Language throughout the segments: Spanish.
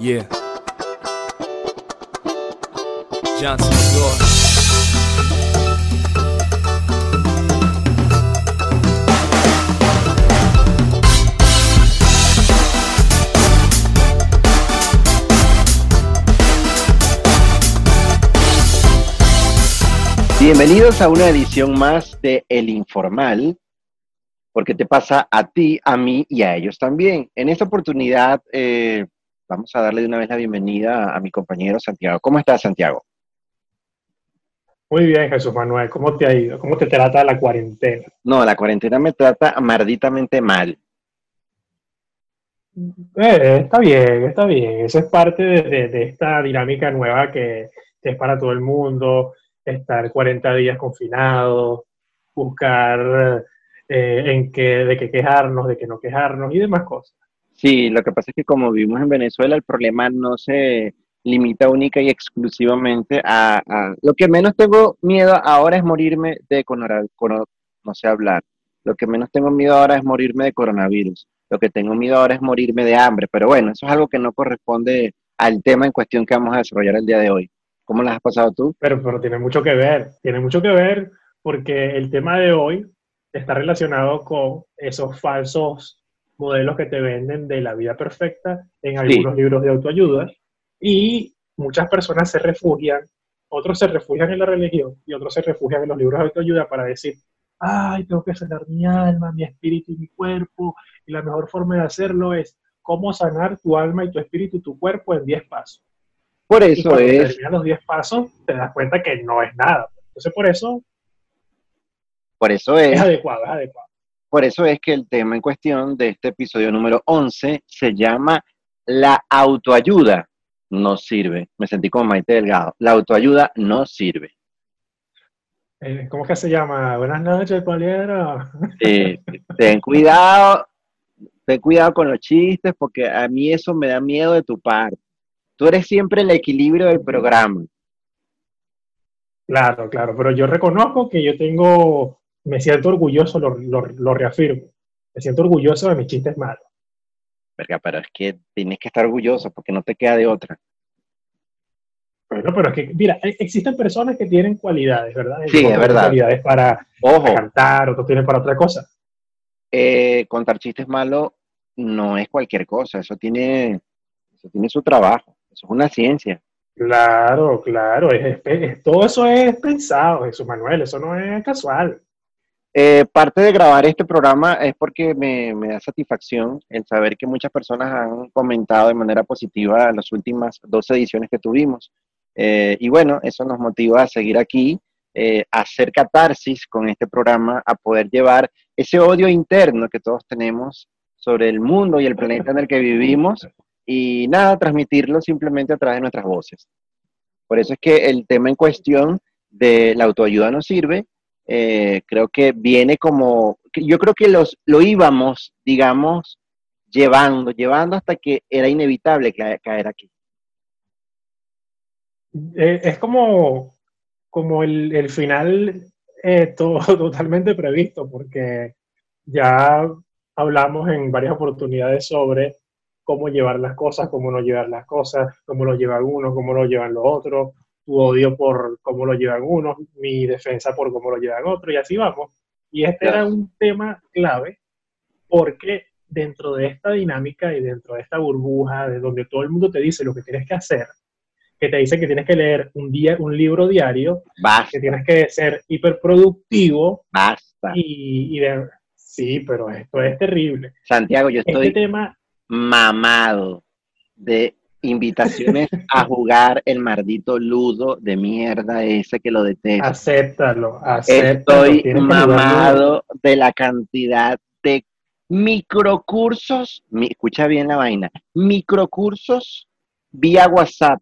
Yeah. Bienvenidos a una edición más de El Informal, porque te pasa a ti, a mí y a ellos también. En esta oportunidad eh, vamos a darle de una vez la bienvenida a mi compañero Santiago. ¿Cómo estás, Santiago? Muy bien, Jesús Manuel. ¿Cómo te ha ido? ¿Cómo te trata la cuarentena? No, la cuarentena me trata malditamente mal. Eh, está bien, está bien. Eso es parte de, de- de esta dinámica nueva que, que es para todo el mundo. Estar 40 días confinados, buscar eh, en qué, de qué quejarnos, de qué no quejarnos y demás cosas. Sí, lo que pasa es que como vivimos en Venezuela, el problema no se limita única y exclusivamente a... a- Lo que menos tengo miedo ahora es morirme de conora- coro- no sé hablar. Lo que menos tengo miedo ahora es morirme de coronavirus. Lo que tengo miedo ahora es morirme de hambre. Pero bueno, eso es algo que no corresponde al tema en cuestión que vamos a desarrollar el día de hoy. ¿Cómo las has pasado tú? Pero, pero tiene mucho que ver, tiene mucho que ver porque el tema de hoy está relacionado con esos falsos modelos que te venden de la vida perfecta en algunos libros de autoayuda y muchas personas se refugian, otros se refugian en la religión y otros se refugian en los libros de autoayuda para decir, ay, tengo que sanar mi alma, mi espíritu y mi cuerpo y la mejor forma de hacerlo es cómo sanar tu alma y tu espíritu y tu cuerpo en 10 pasos. Por Y eso cuando es... terminas los 10 pasos, te das cuenta que no es nada. Entonces, por eso Por eso es es... adecuado, es adecuado. Por eso es que el tema en cuestión de este episodio número 11 se llama La autoayuda no sirve. Me sentí como Maite Delgado. La autoayuda no sirve. Eh, ¿Cómo es que se llama? Buenas noches, Poliero. Eh, ten cuidado, ten cuidado con los chistes porque a mí eso me da miedo de tu parte. Tú eres siempre el equilibrio del programa. Claro, claro, pero yo reconozco que yo tengo, me siento orgulloso, lo, lo- lo reafirmo. Me siento orgulloso de mis chistes malos. Verga, pero es que tienes que estar orgulloso porque no te queda de otra. Bueno, pero es que, mira, e- existen personas que tienen cualidades, ¿verdad? Sí, es verdad. Cualidades para Ojo, cantar, otros tienen para otra cosa. eh, contar chistes malos no es cualquier cosa, eso tiene, eso tiene su trabajo, eso es una ciencia. Claro, claro, es- es- es- todo eso es pensado, Jesús Manuel, eso no es casual. Eh, parte de grabar este programa es porque me, da satisfacción el saber que muchas personas han comentado de manera positiva las últimas dos ediciones que tuvimos. Eh, y bueno, eso nos motiva a seguir aquí, eh, a hacer catarsis con este programa, a poder llevar ese odio interno que todos tenemos sobre el mundo y el planeta en el que vivimos y nada, transmitirlo simplemente a través de nuestras voces. Por eso es que el tema en cuestión de la autoayuda nos sirve, eh, creo que viene como, yo creo que los, lo íbamos, digamos, llevando, llevando hasta que era inevitable ca- caer aquí. Eh, es como, como el, el final eh, todo totalmente previsto, porque ya hablamos en varias oportunidades sobre cómo llevar las cosas, cómo no llevar las cosas, cómo lo llevan unos, cómo lo llevan los otros, tu odio por cómo lo llevan unos, mi defensa por cómo lo llevan otros, y así vamos. Y este Claro. era un tema clave porque dentro de esta dinámica y dentro de esta burbuja de donde todo el mundo te dice lo que tienes que hacer, que te dice que tienes que leer un, día, un libro diario, que tienes que ser hiperproductivo basta. y, y de- sí, pero esto es terrible. Santiago, yo Este estoy tema, mamado de invitaciones a jugar el maldito ludo de mierda ese que lo detesto. acéptalo, acéptalo. Estoy mamado de la cantidad de microcursos, mi- escucha bien la vaina, microcursos vía WhatsApp.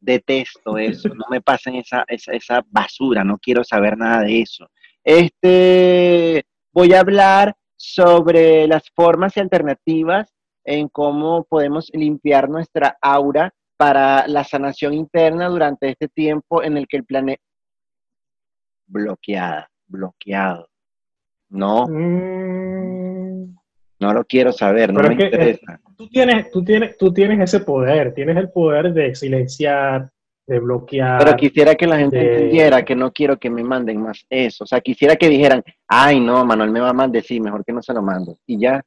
Detesto eso, no me pasen esa, esa, esa basura, no quiero saber nada de eso. Este, voy a hablar sobre las formas y alternativas en cómo podemos limpiar nuestra aura para la sanación interna durante este tiempo en el que el planeta bloqueada, bloqueado. No, Mm, no lo quiero saber, no me es que, interesa. Tú tienes, tú, tienes, tú tienes ese poder, tienes el poder de silenciar, de bloquear. Pero quisiera que la gente de- entendiera que no quiero que me manden más eso. O sea, quisiera que dijeran, ay, no, Manuel me va a maldecir, mejor que no se lo mando. Y ya,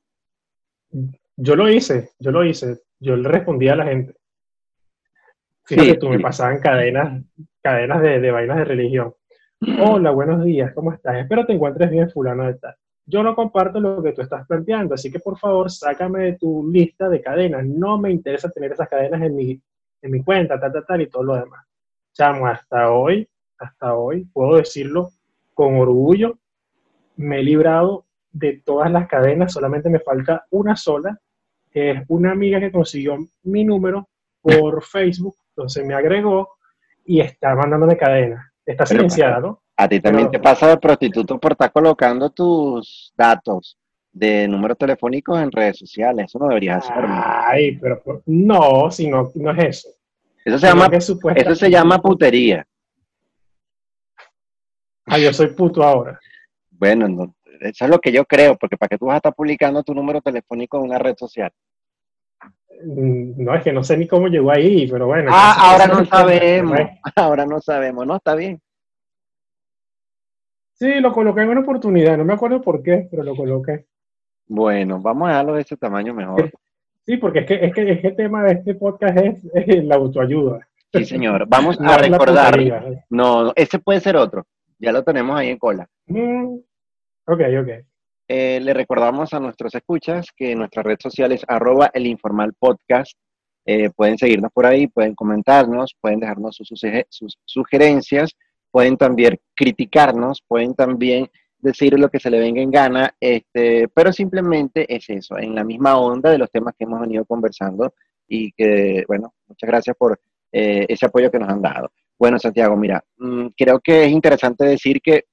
Yo lo hice, yo lo hice. Yo le respondía a la gente. Fíjate Sí, tú, me pasaban cadenas, cadenas de, de vainas de religión. Hola, buenos días, ¿cómo estás? Espero te encuentres bien, fulano de tal. Yo no comparto lo que tú estás planteando, así que por favor, sácame de tu lista de cadenas. No me interesa tener esas cadenas en mi, en mi cuenta, tal, tal, tal, y todo lo demás. Chamo, hasta hoy, hasta hoy, puedo decirlo con orgullo, me he librado de todas las cadenas, solamente me falta una sola, que es una amiga que consiguió mi número por Facebook, entonces me agregó y está mandándome cadenas. Está Pero, silenciada, ¿no? a ti también Pero- te pasa de prostituto por estar colocando tus datos de números telefónicos en redes sociales. Eso no deberías hacerlo. Ay, pero por- no, si no, no es eso. Eso se llama, eso se llama putería. Ah, yo soy puto ahora. Bueno, no, eso es lo que yo creo, porque para qué tú vas a estar publicando tu número telefónico en una red social. Mm, No, es que no sé ni cómo llegó ahí, pero bueno. Ah, ahora no sabemos. Ahora no sabemos. No, está bien. Sí, lo coloqué en una oportunidad, no me acuerdo por qué, pero lo coloqué. Bueno, vamos a dejarlo de ese tamaño mejor. Sí, porque es que, es que, es que el tema de este podcast es, es la autoayuda. Sí, señor. Vamos a recordar. no, ese puede ser otro. Ya lo tenemos ahí en cola. Mm, ok, ok. Eh, le recordamos a nuestros escuchas que nuestra red social es arroba el informal podcast. Eh, pueden seguirnos por ahí, pueden comentarnos, pueden dejarnos sus, sus sugerencias, pueden también criticarnos, pueden también decir lo que se le venga en gana, este, pero simplemente es eso, en la misma onda de los temas que hemos venido conversando y que, bueno, muchas gracias por eh, ese apoyo que nos han dado. Bueno, Santiago, mira, mm, creo que es interesante decir que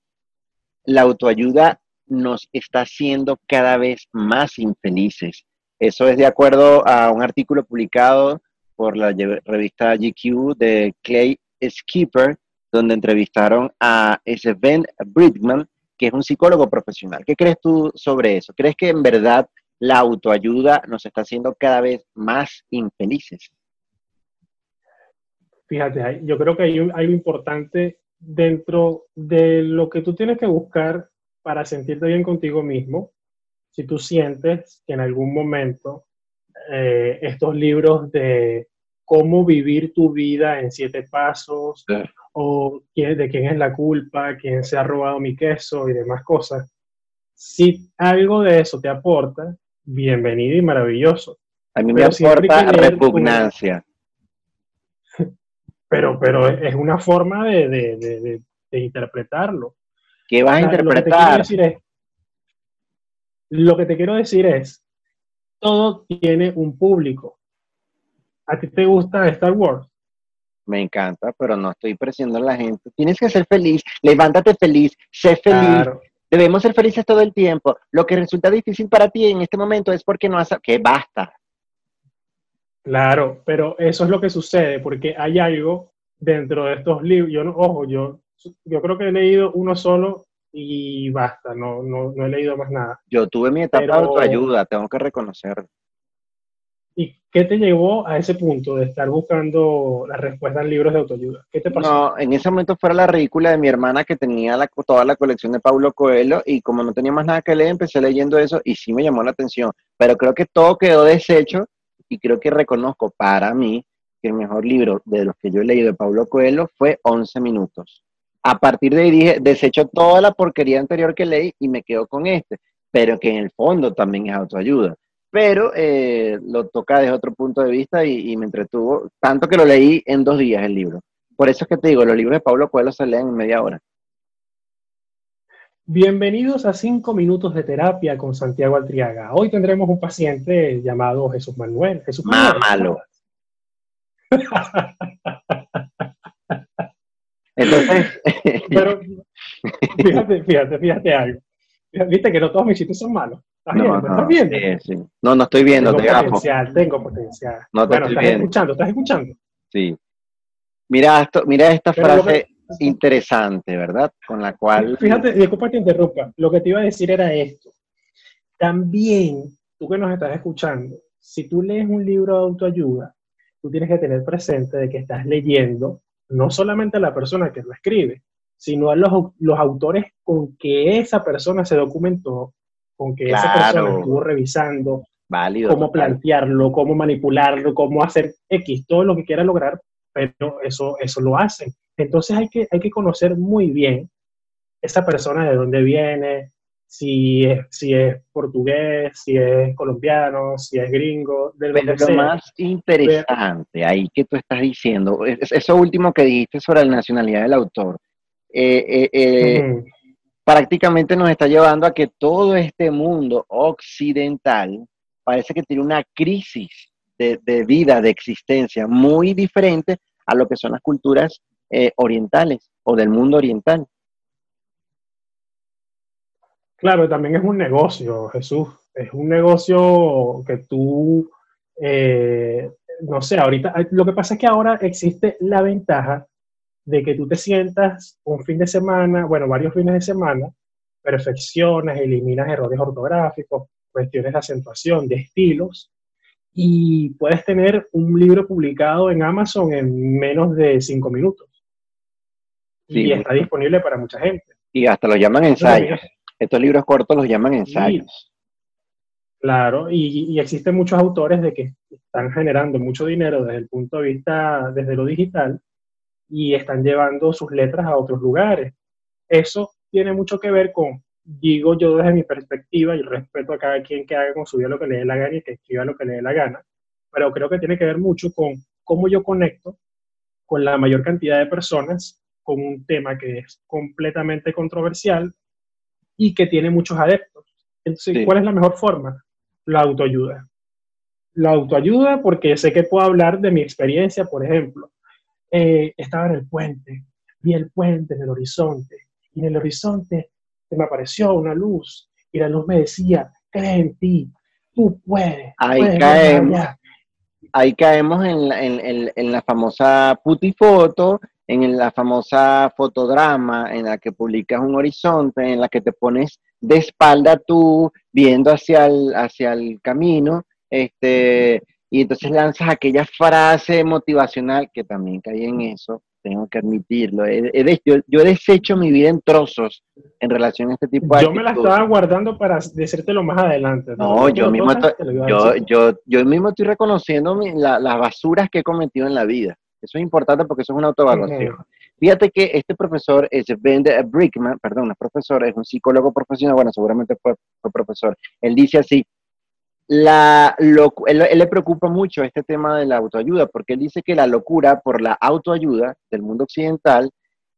la autoayuda nos está haciendo cada vez más infelices. Eso es de acuerdo a un artículo publicado por la revista GQ de Clay Skipper, donde entrevistaron a Sven Bridgman, que es un psicólogo profesional. ¿Qué crees tú sobre eso? ¿Crees que en verdad la autoayuda nos está haciendo cada vez más infelices? Fíjate, yo creo que hay algo importante dentro de lo que tú tienes que buscar para sentirte bien contigo mismo. Si tú sientes que en algún momento eh, estos libros de cómo vivir tu vida en siete pasos Sí. o de quién es la culpa, quién se ha robado mi queso y demás cosas, si algo de eso te aporta, bienvenido y maravilloso. A mí me Pero aporta repugnancia. Pero, pero es una forma de, de- de- interpretarlo. ¿Qué vas a O sea, Lo que, te quiero interpretar? es, lo que te quiero decir es, todo tiene un público. ¿A ti te gusta Star Wars? Me encanta, pero no estoy presionando a la gente. Tienes que ser feliz, levántate feliz, sé feliz. Claro. Debemos ser felices todo el tiempo. Lo que resulta difícil para ti en este momento es porque no has... Que basta. Claro, pero eso es lo que sucede, porque hay algo dentro de estos libros. Yo no, ojo, yo, yo creo que he leído uno solo y basta, no, no, no he leído más nada. Yo tuve mi etapa Pero- de autoayuda, tengo que reconocerlo. ¿Y qué te llevó a ese punto de estar buscando la respuesta en libros de autoayuda? ¿Qué te pasó? No, en ese momento fuera la ridícula de mi hermana que tenía la- toda la colección de Paulo Coelho y como no tenía más nada que leer, empecé leyendo eso y sí me llamó la atención. Pero creo que todo quedó deshecho y creo que reconozco para mí que el mejor libro de los que yo he leído de Paulo Coelho fue 11 minutos. A partir de ahí dije, desecho toda la porquería anterior que leí y me quedo con este, pero que en el fondo también es autoayuda. Pero eh, lo toca desde otro punto de vista y, y me entretuvo, tanto que lo leí en dos días el libro. Por eso es que te digo, los libros de Pablo Coelho se leen en media hora. Bienvenidos a 5 minutos de terapia con Santiago Altriaga. Hoy tendremos un paciente llamado Jesús Manuel. Jesús Manuel. Mámalo. Entonces, Pero fíjate, fíjate, fíjate algo. Viste que no todos mis chistes son malos. ¿Estás no, viendo? no, ¿Estás viendo? sí, sí. no, no estoy viendo, tengo te gafo. potencial, tengo potencial. No te bueno, estoy estás viendo. escuchando, estás escuchando. Sí. Mira, esto, mira esta Pero frase interesante, ¿verdad? Con la cual... Fíjate, disculpa que te interrumpa. Lo que te iba a decir era esto. También, tú que nos estás escuchando, si tú lees un libro de autoayuda, tú tienes que tener presente de que estás leyendo no solamente a la persona que lo escribe, sino a los, los autores con que esa persona se documentó, con que esa persona estuvo revisando, Válido, cómo plantearlo, cómo manipularlo, cómo hacer X, todo lo que quiera lograr, pero eso, eso lo hacen. Entonces hay que, hay que conocer muy bien esa persona de dónde viene, si es, si es portugués, si es colombiano, si es gringo, del Pero lo más interesante ahí que tú estás diciendo, eso último que dijiste sobre la nacionalidad del autor, eh, eh, eh, prácticamente nos está llevando a que todo este mundo occidental parece que tiene una crisis de, vida, de existencia, muy diferente a lo que son las culturas orientales o del mundo oriental. Claro, también es un negocio, Jesús. Es un negocio que tú, eh, no sé, ahorita, lo que pasa es que ahora existe la ventaja de que tú te sientas un fin de semana, bueno, varios fines de semana, perfeccionas, eliminas errores ortográficos, cuestiones de acentuación, de estilos, y puedes tener un libro publicado en Amazon en menos de cinco minutos. y está disponible para mucha gente. Y hasta lo llaman ensayos. Estos libros cortos los llaman ensayos. claro, y, existen muchos autores de que están generando mucho dinero desde el punto de vista, desde lo digital, y están llevando sus letras a otros lugares. Eso tiene mucho que ver con, digo yo desde mi perspectiva, y respeto a cada quien que haga con su vida lo que le dé la gana y que escriba lo que le dé la gana, pero creo que tiene que ver mucho con cómo yo conecto con la mayor cantidad de personas con un tema que es completamente controversial y que tiene muchos adeptos. Entonces, ¿cuál es la mejor forma? La autoayuda. La autoayuda porque sé que puedo hablar de mi experiencia, por ejemplo. Eh, estaba en el puente, vi el puente en el horizonte y en el horizonte se me apareció una luz y la luz me decía, cree en ti, tú puedes. Ahí caemos, ahí caemos en la, en, en la famosa putifoto en la famosa fotodrama en la que publicas un horizonte, en la que te pones de espalda tú, viendo hacia el, hacia el camino, este, y entonces lanzas aquella frase motivacional, que también caí en eso, tengo que admitirlo. yo, he deshecho mi vida en trozos en relación a este tipo de Yo me la estaba guardando para decírtelo más adelante. No, yo, mismo yo, yo, yo, mismo estoy reconociendo las basuras que he cometido en la vida. Eso es importante porque eso es una autoevaluación. Fíjate que este profesor es Ben Brickman, perdón, no es profesor, es un psicólogo profesional, bueno, seguramente fue, profesor. Él dice así, la, él, le preocupa mucho este tema de la autoayuda, porque él dice que la locura por la autoayuda del mundo occidental,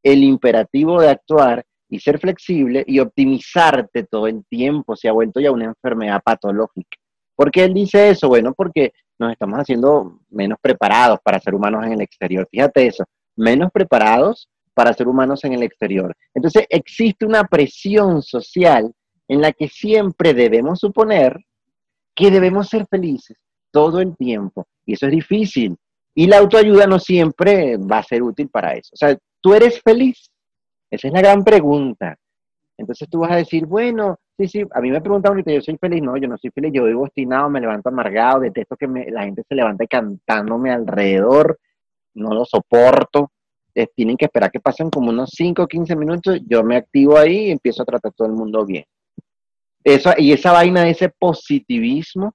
el imperativo de actuar y ser flexible y optimizarte todo el tiempo se ha vuelto ya una enfermedad patológica. ¿Por qué él dice eso? Bueno, porque nos estamos haciendo menos preparados para ser humanos en el exterior. Fíjate eso, menos preparados para ser humanos en el exterior. Entonces existe una presión social en la que siempre debemos suponer que debemos ser felices todo el tiempo. Y eso es difícil. Y la autoayuda no siempre va a ser útil para eso. O sea, ¿tú eres feliz? Esa es la gran pregunta. Entonces tú vas a decir, bueno, Sí, sí, a mí me preguntan ahorita, yo soy feliz, no, yo no soy feliz, yo vivo obstinado, me levanto amargado, detesto que la gente se levante cantándome alrededor, no lo soporto, eh, tienen que esperar que pasen como unos 5 o 15 minutos, yo me activo ahí y empiezo a tratar todo el mundo bien. Eso, y esa vaina, ese positivismo,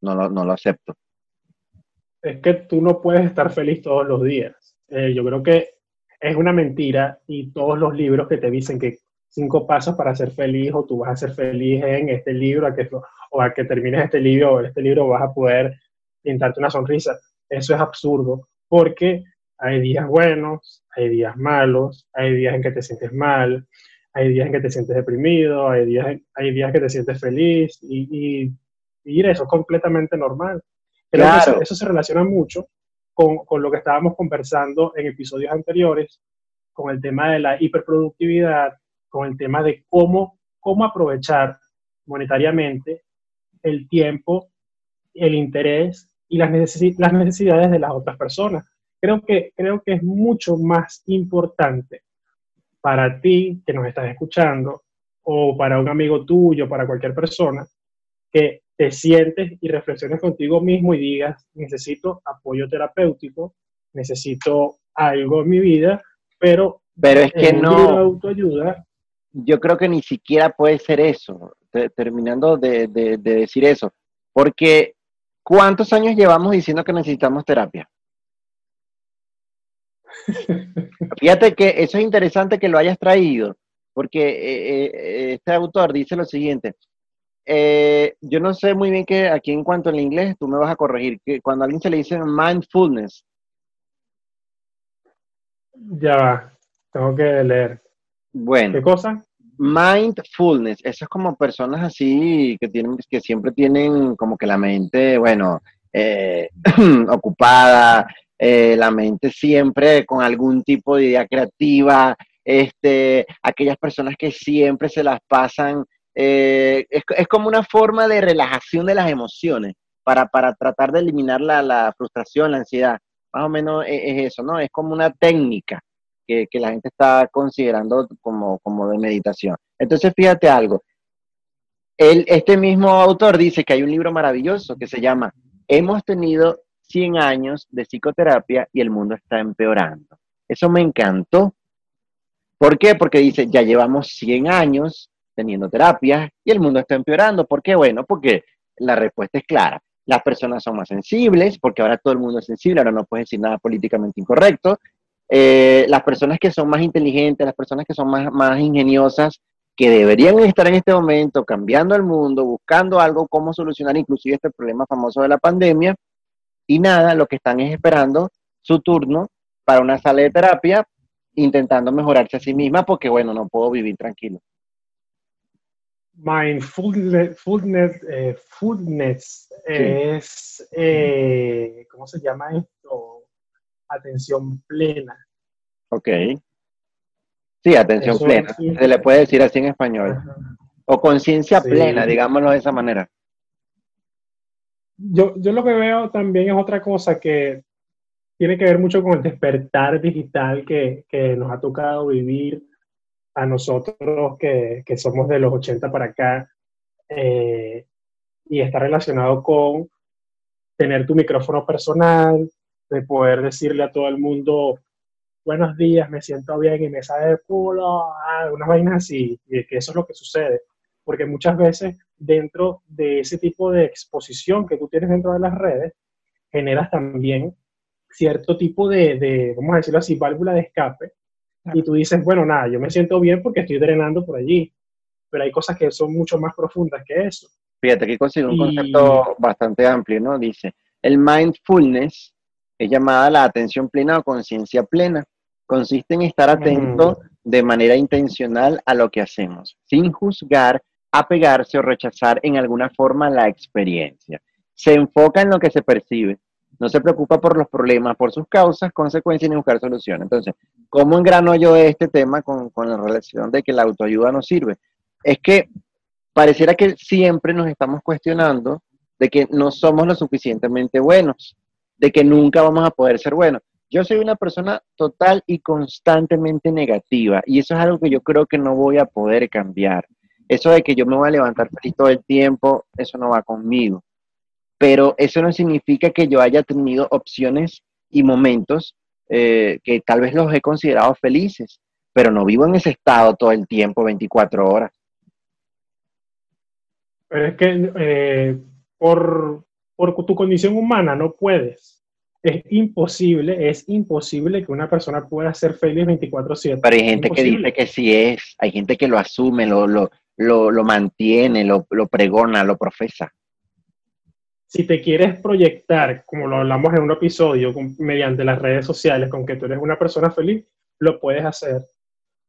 no lo, no lo acepto. Es que tú no puedes estar feliz todos los días. Eh, yo creo que es una mentira y todos los libros que te dicen que cinco pasos para ser feliz o tú vas a ser feliz en este libro a que, o a que termines este libro o este libro vas a poder pintarte una sonrisa. Eso es absurdo porque hay días buenos, hay días malos, hay días en que te sientes mal, hay días en que te sientes deprimido, hay días, hay días que te sientes feliz y, y, eso es completamente normal. claro. eso, se relaciona mucho con, con lo que estábamos conversando en episodios anteriores, con el tema de la hiperproductividad, con el tema de cómo, cómo aprovechar monetariamente el tiempo, el interés y las, las necesidades de las otras personas. Creo que, creo que es mucho más importante para ti que nos estás escuchando o para un amigo tuyo, para cualquier persona, que te sientes y reflexiones contigo mismo y digas, necesito apoyo terapéutico, necesito algo en mi vida, pero, pero es que no autoayuda. Yo creo que ni siquiera puede ser eso, terminando de, de decir eso, porque ¿cuántos años llevamos diciendo que necesitamos terapia? Fíjate que eso es interesante que lo hayas traído, porque eh, eh, este autor dice lo siguiente. Eh, yo no sé muy bien que aquí en cuanto al inglés, tú me vas a corregir, que cuando a alguien se le dice mindfulness. Ya va, tengo que leer. Bueno. ¿Qué cosa? Mindfulness, eso es como personas así que tienen, que siempre tienen como que la mente, bueno, ocupada, eh, la mente siempre con algún tipo de idea creativa, este, aquellas personas que siempre se las pasan, eh, es, como una forma de relajación de las emociones para, tratar de eliminar la, frustración, la ansiedad. Más o menos es, eso, ¿no? Es como una técnica que, la gente está considerando como, como de meditación. Entonces, fíjate algo. este mismo autor dice que hay un libro maravilloso que se llama Hemos tenido 100 años de psicoterapia y el mundo está empeorando. Eso me encantó. ¿Por qué? Porque dice, ya llevamos 100 años teniendo terapia y el mundo está empeorando. ¿Por qué? Bueno, porque la respuesta es clara. Las personas son más sensibles, porque ahora todo el mundo es sensible, ahora no puedes decir nada políticamente incorrecto. Eh, las personas que son más inteligentes, las personas que son más, más ingeniosas, que deberían estar en este momento cambiando el mundo, buscando algo, cómo solucionar inclusive este problema famoso de la pandemia, y nada, lo que están es esperando su turno para una sala de terapia, intentando mejorarse a sí misma porque, bueno, no puedo vivir tranquilo. Mindfulness eh, es, eh, ¿cómo se llama esto? Atención plena. Ok. Sí, atención plena. Se le puede decir así en español. O conciencia plena, digámoslo de esa manera yo, yo lo que veo también es otra cosa que tiene que ver mucho con el despertar digital que, que nos ha tocado vivir a nosotros que, que somos de los 80 para acá eh, y está relacionado con tener tu micrófono personal, de poder decirle a todo el mundo, buenos días, me siento bien y me sale el culo, ah, unas vainas así, y que eso es lo que sucede porque muchas veces dentro de ese tipo de exposición que tú tienes dentro de las redes, generas también cierto tipo de, vamos a decirlo así, válvula de escape, y tú dices, bueno, nada, yo me siento bien porque estoy drenando por allí, pero hay cosas que son mucho más profundas que eso. Fíjate, aquí consigo un concepto bastante amplio, ¿no? Dice, el mindfulness es llamada la atención plena o conciencia plena. Consiste en estar atento de manera intencional a lo que hacemos, sin juzgar apegarse o rechazar en alguna forma la experiencia. Se enfoca en lo que se percibe, no se preocupa por los problemas, por sus causas, consecuencias ni buscar soluciones. Entonces, ¿cómo engrano yo este tema con, con la relación de que la autoayuda nos sirve? Es que pareciera que siempre nos estamos cuestionando de que no somos lo suficientemente buenos, de que nunca vamos a poder ser buenos. Yo soy una persona total y constantemente negativa y eso es algo que yo creo que no voy a poder cambiar. Eso de que yo me voy a levantar feliz todo el tiempo, eso no va conmigo. Pero eso no significa que yo haya tenido opciones y momentos eh, que tal vez los he considerado felices, pero no vivo en ese estado todo el tiempo, 24 horas. Pero es que eh, por, por tu condición humana no puedes es imposible, es imposible que una persona pueda ser feliz 24/7. Pero hay gente que dice que sí es, hay gente que lo asume, lo, lo, lo, mantiene, lo, lo, pregona, lo profesa. Si te quieres proyectar, como lo hablamos en un episodio, mediante las redes sociales, con que tú eres una persona feliz, lo puedes hacer.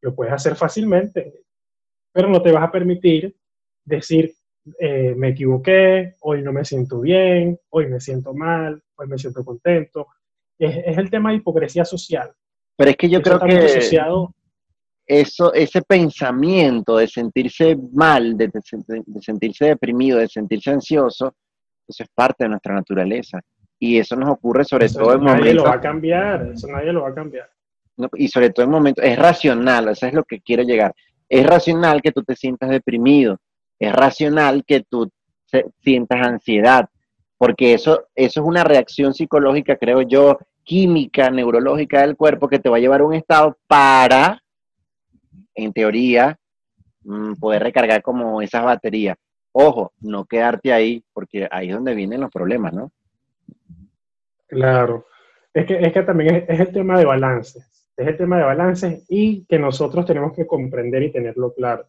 Lo puedes hacer fácilmente, pero no te vas a permitir decir, eh, me equivoqué, hoy no me siento bien, hoy me siento mal, hoy me siento contento. Es, el tema de hipocresía social. Pero es que yo creo que asociado eso, ese pensamiento de sentirse mal, de, sentirse deprimido, de sentirse ansioso, eso es parte de nuestra naturaleza. Y eso nos ocurre sobre todo en momentos... Nadie lo va a cambiar, eso nadie lo va a cambiar. y sobre todo en momentos, es racional, eso es lo que quiero llegar. Es racional que tú te sientas deprimido, es racional que tú sientas ansiedad, porque eso, eso es una reacción psicológica, creo yo, química, neurológica del cuerpo que te va a llevar a un estado para, en teoría, mm, poder recargar como esas baterías. Ojo, no quedarte ahí, porque ahí es donde vienen los problemas, ¿no? Claro. Es que, es que también es, el tema de balance. Es el tema de balance y que nosotros tenemos que comprender y tenerlo claro.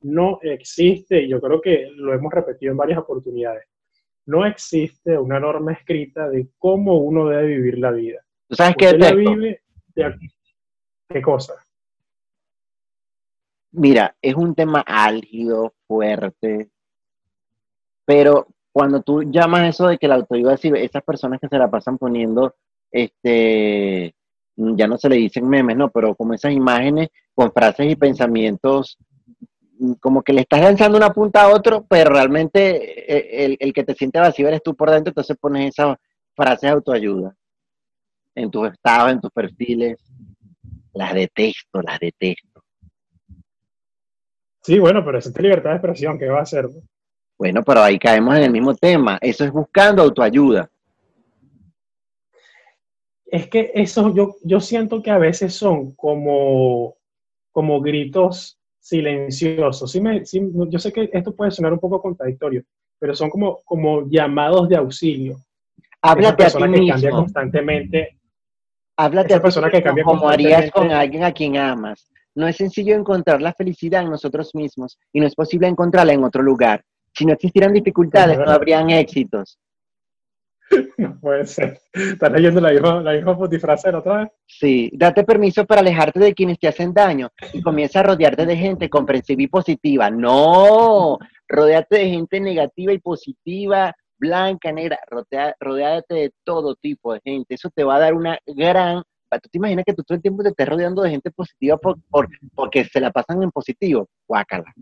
No existe, y yo creo que lo hemos repetido en varias oportunidades, no existe una norma escrita de cómo uno debe vivir la vida. ¿Tú sabes qué? La vive ¿Qué cosa? Mira, es un tema álgido, fuerte, pero cuando tú llamas eso de que la autoayuda, esas personas que se la pasan poniendo, este, ya no se le dicen memes, no, pero como esas imágenes con frases y pensamientos como que le estás lanzando una punta a otro, pero realmente eh, el, que te siente vacío eres tú por dentro, entonces pones esas frases de autoayuda en tus estados, en tus perfiles. Las detesto, las detesto. Sí, bueno, pero esa es libertad de expresión, ¿qué va a hacer? Bueno, pero ahí caemos en el mismo tema. Eso es buscando autoayuda. Es que eso yo, yo siento que a veces son como, como gritos silencioso. Sí me, yo sé que esto puede sonar un poco contradictorio, pero son como, como llamados de auxilio. Háblate a ti que mismo. cambia constantemente. Háblate a persona que cambia como harías con alguien a quien amas. No es sencillo encontrar la felicidad en nosotros mismos y no es posible encontrarla en otro lugar. Si no existieran dificultades, no habrían éxitos. No puede ser. ¿Estás leyendo la misma, la misma otra vez? Sí, date permiso para alejarte de quienes te hacen daño y comienza a rodearte de gente comprensiva y positiva. No, rodeate de gente negativa y positiva, blanca, negra, rodeate de todo tipo de gente. Eso te va a dar una gran... ¿Tú te imaginas que tú todo el tiempo te estés rodeando de gente positiva por, porque se la pasan en positivo? Guácala.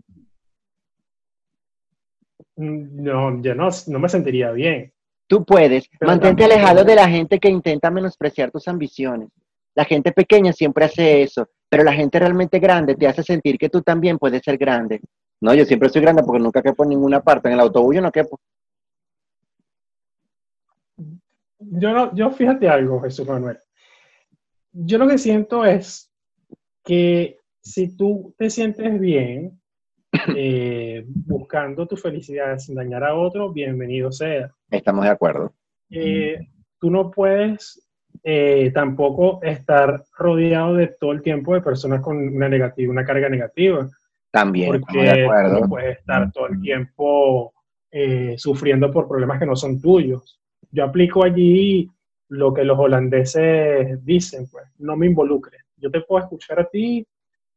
Mm, no, yo no, no me sentiría bien. Tú puedes. Mantente alejado de la gente que intenta menospreciar tus ambiciones. La gente pequeña siempre hace eso, pero la gente realmente grande te hace sentir que tú también puedes ser grande. No, yo siempre soy grande porque nunca quepo en ninguna parte. En el autobús yo no quepo. Yo, no, yo fíjate algo, Jesús Manuel. Yo lo que siento es que si tú te sientes bien, eh, buscando tu felicidad sin dañar a otro, bienvenido sea. Estamos de acuerdo. Eh, tú no puedes eh, tampoco estar rodeado de todo el tiempo de personas con una negativa, una carga negativa. También, porque de acuerdo. no puedes estar todo el tiempo sufriendo por problemas que no son tuyos. Yo aplico allí lo que los holandeses dicen, pues, no me involucres. Yo te puedo escuchar a ti,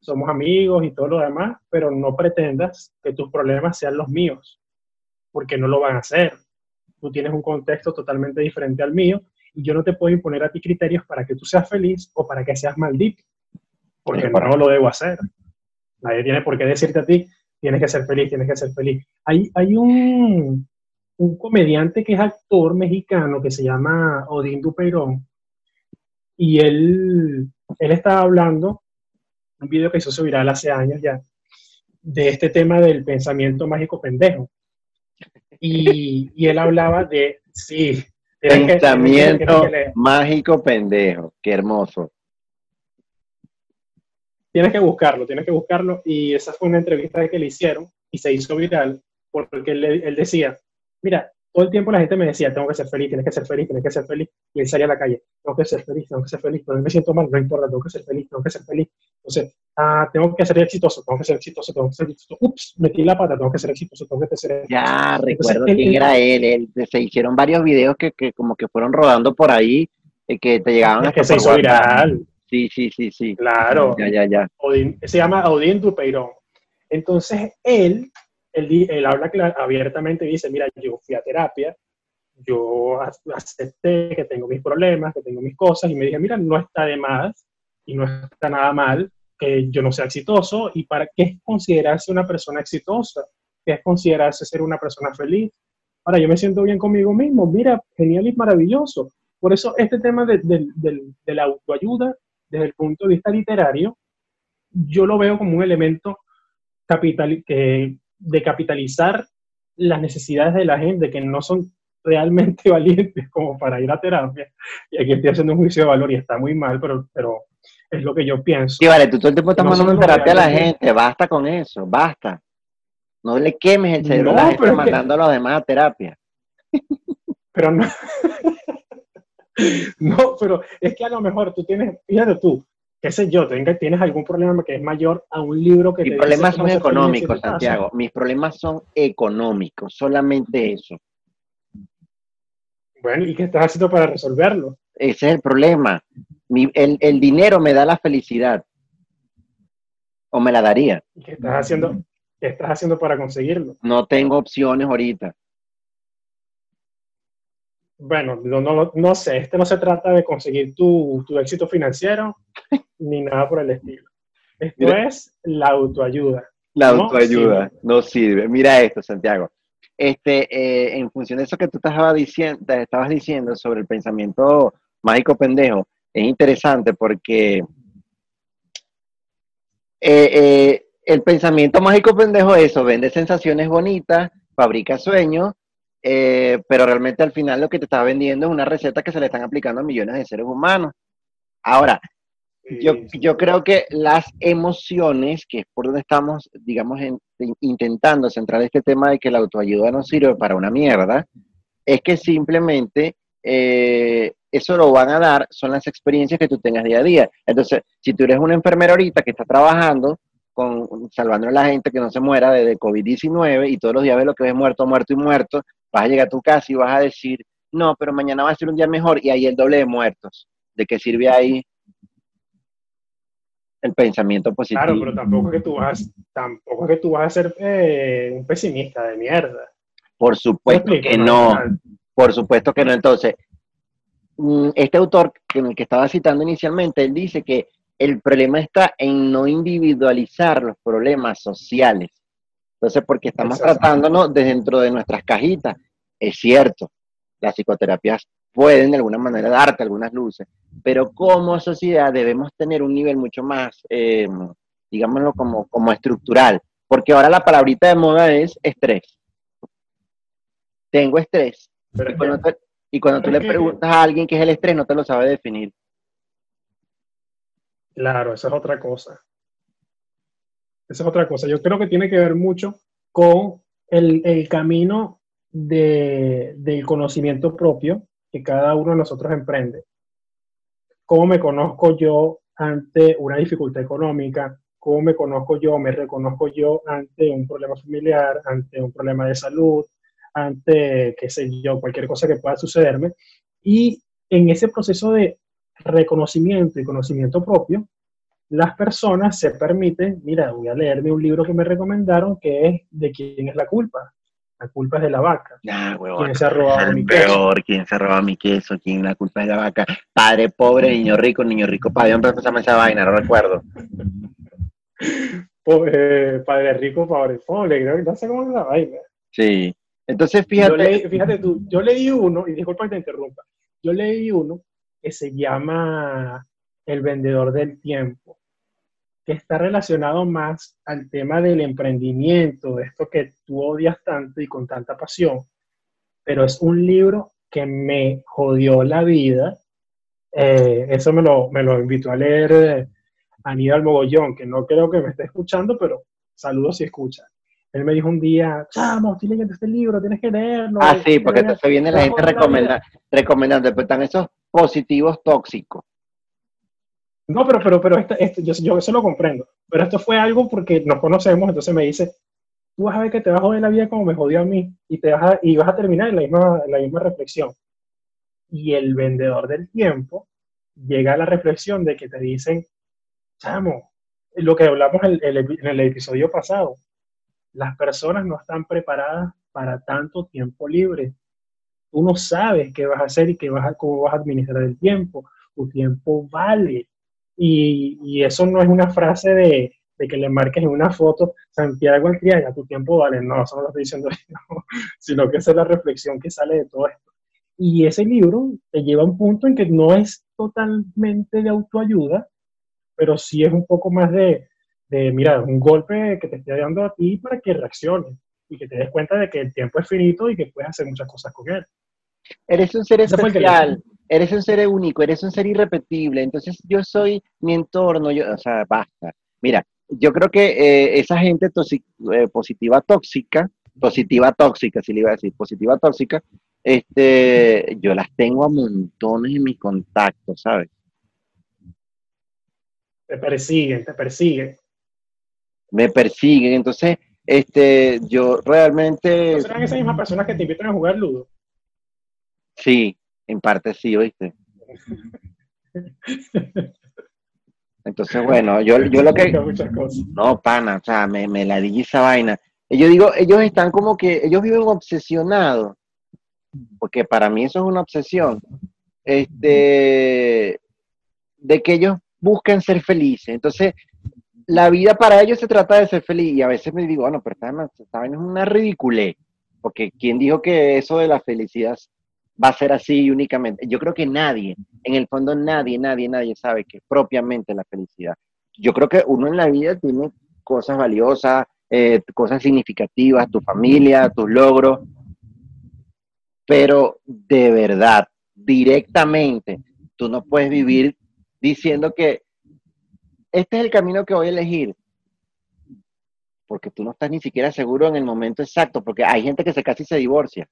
somos amigos y todo lo demás, pero no pretendas que tus problemas sean los míos, porque no lo van a hacer. Tú tienes un contexto totalmente diferente al mío y yo no te puedo imponer a ti criterios para que tú seas feliz o para que seas maldito, porque no lo debo hacer. Nadie tiene por qué decirte a ti, tienes que ser feliz, tienes que ser feliz. Hay, hay un, un comediante que es actor mexicano que se llama Odín Dupeirón y él, él estaba hablando un video que hizo se viral hace años ya, de este tema del pensamiento mágico pendejo. Y, y él hablaba de, sí, pensamiento mágico pendejo, qué hermoso. Tienes que buscarlo, tienes que buscarlo. Y esa fue una entrevista que le hicieron y se hizo viral porque él, él decía, mira, todo el tiempo la gente me decía, tengo que ser feliz, tienes que ser feliz, tienes que ser feliz. Y él salía a la calle, tengo que ser feliz, tengo que ser feliz, pero me siento mal, no importa, tengo que ser feliz, tengo que ser feliz. Entonces, ah, tengo que ser exitoso, tengo que ser exitoso, tengo que ser exitoso. Ups, metí la pata, tengo que ser exitoso, tengo que ser exitoso. Ya, recuerdo quién era él, él, Se hicieron varios videos que, que como que fueron rodando por ahí, eh, que te llegaban a que se hizo viral. Sí, sí, sí, sí. Claro. Ya, ya, ya. se llama Odín Dupeirón. Entonces, él él, habla abiertamente y dice, mira, yo fui a terapia, yo acepté que tengo mis problemas, que tengo mis cosas, y me dije, mira, no está de más y no está nada mal que yo no sea exitoso, y para qué es considerarse una persona exitosa, qué es considerarse ser una persona feliz. Ahora, yo me siento bien conmigo mismo, mira, genial y maravilloso. Por eso este tema de, de la autoayuda, desde el punto de vista literario, yo lo veo como un elemento capital, que de capitalizar las necesidades de la gente que no son realmente valientes como para ir a terapia. Y aquí estoy haciendo un juicio de valor y está muy mal, pero, pero es lo que yo pienso. Sí, vale, tú todo el tiempo estás mandando terapia a la gente, basta con eso, basta. No le quemes el cerebro a la gente mandando a los demás a terapia. Pero no. no, pero es que a lo mejor tú tienes, fíjate tú, qué sé yo, tienes algún problema que es mayor a un libro que Mis problemas son económicos, Santiago. Mis problemas son económicos, solamente eso. Bueno, ¿y qué estás haciendo para resolverlo? Ese es el problema. el, dinero me da la felicidad. O me la daría. ¿Y qué estás haciendo, qué estás haciendo para conseguirlo? No tengo opciones ahorita. Bueno, no, no, sé, este no se trata de conseguir tu, éxito financiero ni nada por el estilo. Esto es la autoayuda. La autoayuda no sirve. Mira esto, Santiago este, eh, en función de eso que tú estabas diciendo, estabas diciendo sobre el pensamiento mágico pendejo, es interesante porque eh, eh, el pensamiento mágico pendejo es eso, vende sensaciones bonitas, fabrica sueños, pero realmente al final lo que te está vendiendo es una receta que se le están aplicando a millones de seres humanos. Ahora, yo, yo, creo que las emociones, que es por donde estamos, digamos, intentando centrar este tema de que la autoayuda no sirve para una mierda, es que simplemente eh, eso lo van a dar, son las experiencias que tú tengas día a día. Entonces, si tú eres una enfermera ahorita que está trabajando, con, salvando a la gente que no se muera de, de COVID-19 y todos los días ves lo que ves muerto, muerto y muerto, vas a llegar a tu casa y vas a decir, no, pero mañana va a ser un día mejor y ahí el doble de muertos. ¿De qué sirve ahí el pensamiento positivo. Claro, pero tampoco es que tú vas, tampoco que tú vas a ser eh, un pesimista de mierda. Por supuesto que no. Por supuesto que no. Entonces, mm, este autor que, el que estaba citando inicialmente, él dice que el problema está en no individualizar los problemas sociales. Entonces, porque estamos tratándonos de dentro de nuestras cajitas. Es cierto, las psicoterapias pueden de alguna manera darte algunas luces, pero como sociedad debemos tener un nivel mucho más, eh, digámoslo, como, como estructural, porque ahora la palabrita de moda es estrés. Tengo estrés. y cuando, tú le preguntas a alguien qué es el estrés, no te lo sabe definir. Claro, esa es otra cosa. Esa es otra cosa. Yo creo que tiene que ver mucho con el, camino de, del conocimiento propio que cada uno de nosotros emprende. ¿Cómo me conozco yo ante una dificultad económica? ¿Cómo me conozco yo, me reconozco yo ante un problema familiar, ante un problema de salud, ante, qué sé yo, cualquier cosa que pueda sucederme? Y en ese proceso de reconocimiento y conocimiento propio, las personas se permiten, mira, voy a leerme un libro que me recomendaron que es de quién es la culpa, la culpa es de la vaca. ¿Quién se ha robado mi peor, queso? ¿Quién se ha robado mi queso? ¿Quién la culpa es de la vaca? Padre pobre, niño rico, niño rico padre. ¿Dónde empezamos esa vaina? No recuerdo. padre rico, padre pobre. Creo que no sé cómo es la vaina. Sí. Entonces, fíjate. fíjate tú, yo leí uno, y disculpa que te interrumpa. Yo leí uno que se llama El vendedor del tiempo que está relacionado más al tema del emprendimiento, de esto que tú odias tanto y con tanta pasión, pero es un libro que me jodió la vida. Eh, eso me lo, me lo invitó a leer eh, Aníbal Mogollón, que no creo que me esté escuchando, pero saludos si escucha. Él me dijo un día, chamo, estoy leyendo este libro, tienes que leerlo. Ah, sí, porque entonces viene la gente recomendando, recomendando, pero están esos positivos tóxicos. No, pero, pero, pero este, yo, yo eso lo comprendo. Pero esto fue algo porque nos conocemos, entonces me dice, tú vas a ver que te vas a joder la vida como me jodió a mí y, te vas a, y vas a terminar en la misma, la misma reflexión. Y el vendedor del tiempo llega a la reflexión de que te dicen, chamo, lo que hablamos en en el episodio pasado, las personas no están preparadas para tanto tiempo libre. Tú no sabes qué vas a hacer y qué vas a, cómo vas a administrar el tiempo. Tu tiempo vale. Y, eso no es una frase de, que le marques en una foto Santiago ya tu tiempo vale. No, eso no lo estoy diciendo sino que esa es la reflexión que sale de todo esto. Y ese libro te lleva a un punto en que no es totalmente de autoayuda, pero sí es un poco más de, de mira, un golpe que te esté dando a ti para que reacciones. y que te des cuenta de que el tiempo es finito y que puedes hacer muchas cosas con él. Eres un ser el especial, eres un ser único, eres un ser irrepetible. Entonces yo soy mi entorno, yo, o sea, basta. Mira, yo creo que eh, esa gente eh, positiva tóxica, positiva tóxica, si le iba a decir, positiva tóxica, este, yo las tengo a montones en mis contactos, ¿sabes? Te persiguen, te persiguen. Me persiguen, entonces, este, yo realmente, ¿No serán esas mismas personas que te invitan a jugar ludo? sí, en parte sí, ¿oíste? Entonces, bueno, yo, yo lo que. No, pana, o sea, me, me la di esa vaina. Y Yo digo, ellos están como que, ellos viven obsesionados, porque para mí eso es una obsesión, este, de que ellos buscan ser felices. Entonces, la vida para ellos se trata de ser feliz. Y a veces me digo, bueno, pero esta vaina es una ridiculez, porque ¿quién dijo que eso de la felicidad va a ser así únicamente? Yo creo que nadie, en el fondo nadie, nadie, nadie sabe que propiamente la felicidad yo creo que uno en la vida tiene cosas valiosas, eh, cosas significativas, tu familia, tus logros, pero de verdad, directamente, tú no puedes vivir diciendo que este es el camino que voy a elegir, porque tú no estás ni siquiera seguro en el momento exacto, porque hay gente que se casi se divorcia,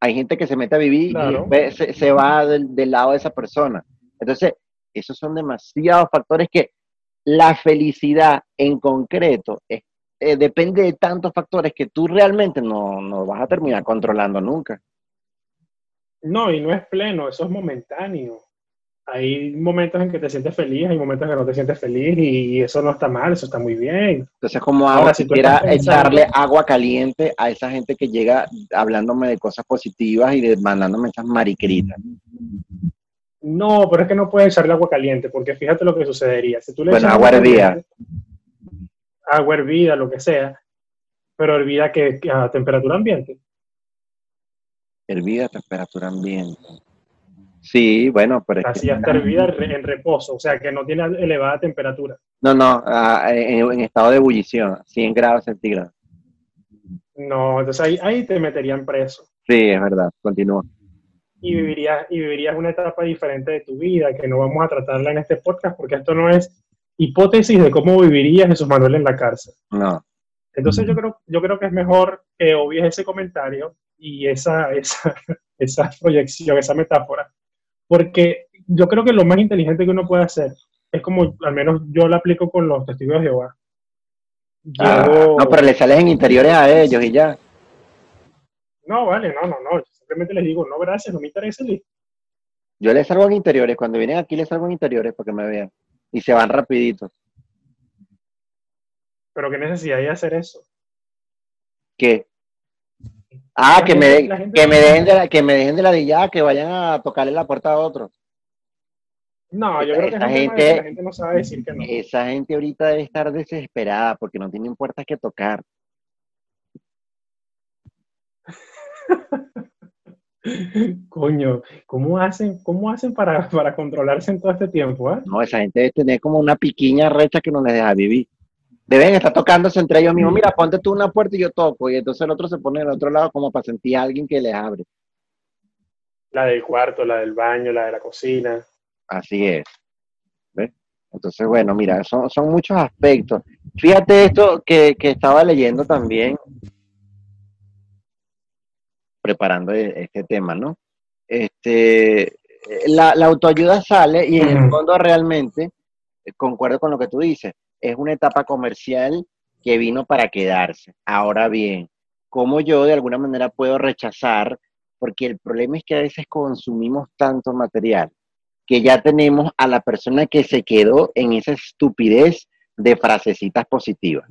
hay gente que se mete a vivir Claro. y se, se va del, del lado de esa persona. Entonces, esos son demasiados factores que la felicidad en concreto es- eh, depende de tantos factores que tú realmente no, no vas a terminar controlando nunca. No, y no es pleno, eso es momentáneo. Hay momentos en que te sientes feliz, hay momentos en que no te sientes feliz y eso no está mal, eso está muy bien. Entonces, como Ahora, si pensando- echarle agua caliente a esa gente que llega hablándome de cosas positivas y de, mandándome esas maricritas. No, pero es que no puedes echarle agua caliente, porque fíjate lo que sucedería. Si tú le Bueno, agua hervida. Agua hervida, lo que sea, pero hervida que, que a temperatura ambiente. Hervida a temperatura ambiente. Sí, bueno, pero Así está hervida en re- en reposo, o sea que no tiene elevada temperatura. No, no, ah, en, en estado de ebullición, 100 grados centígrados. No, entonces ahí, ahí te meterían preso Sí, es verdad, continúa. y vivirías, y vivirías una etapa diferente de tu vida que no vamos a tratarla en este podcast porque esto no es hipótesis de cómo viviría Jesús Manuel en la cárcel. No, Entonces yo creo, yo creo que es mejor que obvies ese comentario y esa, esa, esa proyección, esa metáfora, porque yo creo que lo más inteligente que uno puede hacer es como, al menos yo lo aplico con los testigos de Jehová. Ah, Llego- no, pero le sales en interiores a ellos y ya. No, vale, no, no, no. Simplemente les digo, no, gracias, no me interesa. listo. Yo les salgo en interiores, cuando vienen aquí les salgo en interiores para que me vean. Y se van rapidito. Pero qué necesidad hay de hacer eso. ¿Qué? Ah, que me, de- que me dejen de la, que me dejen de la de ya, que vayan a tocarle la puerta a otros. No, yo creo que es Esa de gente- que la gente no sabe decir que no. Esa gente ahorita debe estar desesperada porque no tienen puertas que tocar. Coño, ¿cómo hacen, cómo hacen para, para controlarse en todo este tiempo? ah? No, esa gente debe tener como una piquiña recha que no les deja vivir. Deben estar tocándose entre ellos mismos. Mira, ponte tú una puerta y yo toco. Y entonces el otro se pone al otro lado como para sentir a alguien que les abre. La del cuarto, la del baño, la de la cocina. Así es. ¿Ves? Entonces, bueno, mira, son, son muchos aspectos. Fíjate esto que, que estaba leyendo también, preparando e- este tema, ¿no? Este, la, la autoayuda sale y en el fondo realmente, eh, concuerdo con lo que tú dices, es una etapa comercial que vino para quedarse. Ahora bien, ¿cómo yo de alguna manera puedo rechazar? Porque el problema es que a veces consumimos tanto material que ya tenemos a la persona que se quedó en esa estupidez de frasecitas positivas.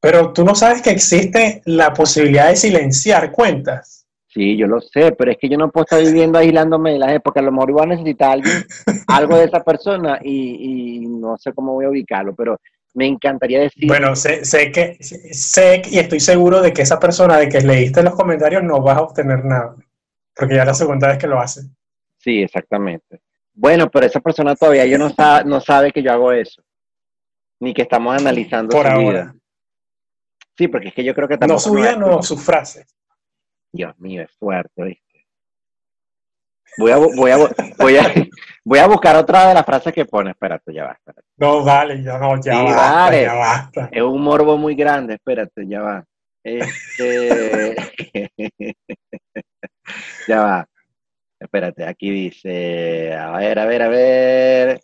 Pero tú no sabes que existe la posibilidad de silenciar cuentas. Sí, yo lo sé, pero es que yo no puedo estar viviendo aislándome de las épocas. A lo mejor voy a necesitar alguien, algo de esa persona y, y no sé cómo voy a ubicarlo, pero me encantaría decir, Bueno, sé, sé que sé y estoy seguro de que esa persona de que leíste los comentarios no vas a obtener nada. Porque ya es la segunda vez que lo hace. sí, exactamente. Bueno, pero esa persona todavía yo no, sa- no sabe que yo hago eso. ni que estamos analizando Por su ahora. vida. Sí, porque es que yo creo que No tampoco... su vida, no sus frases. Dios mío, es fuerte, ¿viste? Voy a, voy, a, voy, a, voy a buscar otra de las frases que pone. Espérate, ya va, espérate. No, vale, ya no, ya Sí, basta, vale. ya basta. Es un morbo muy grande, espérate, ya va. Este... ya va. Espérate, aquí dice, a ver, a ver, a ver.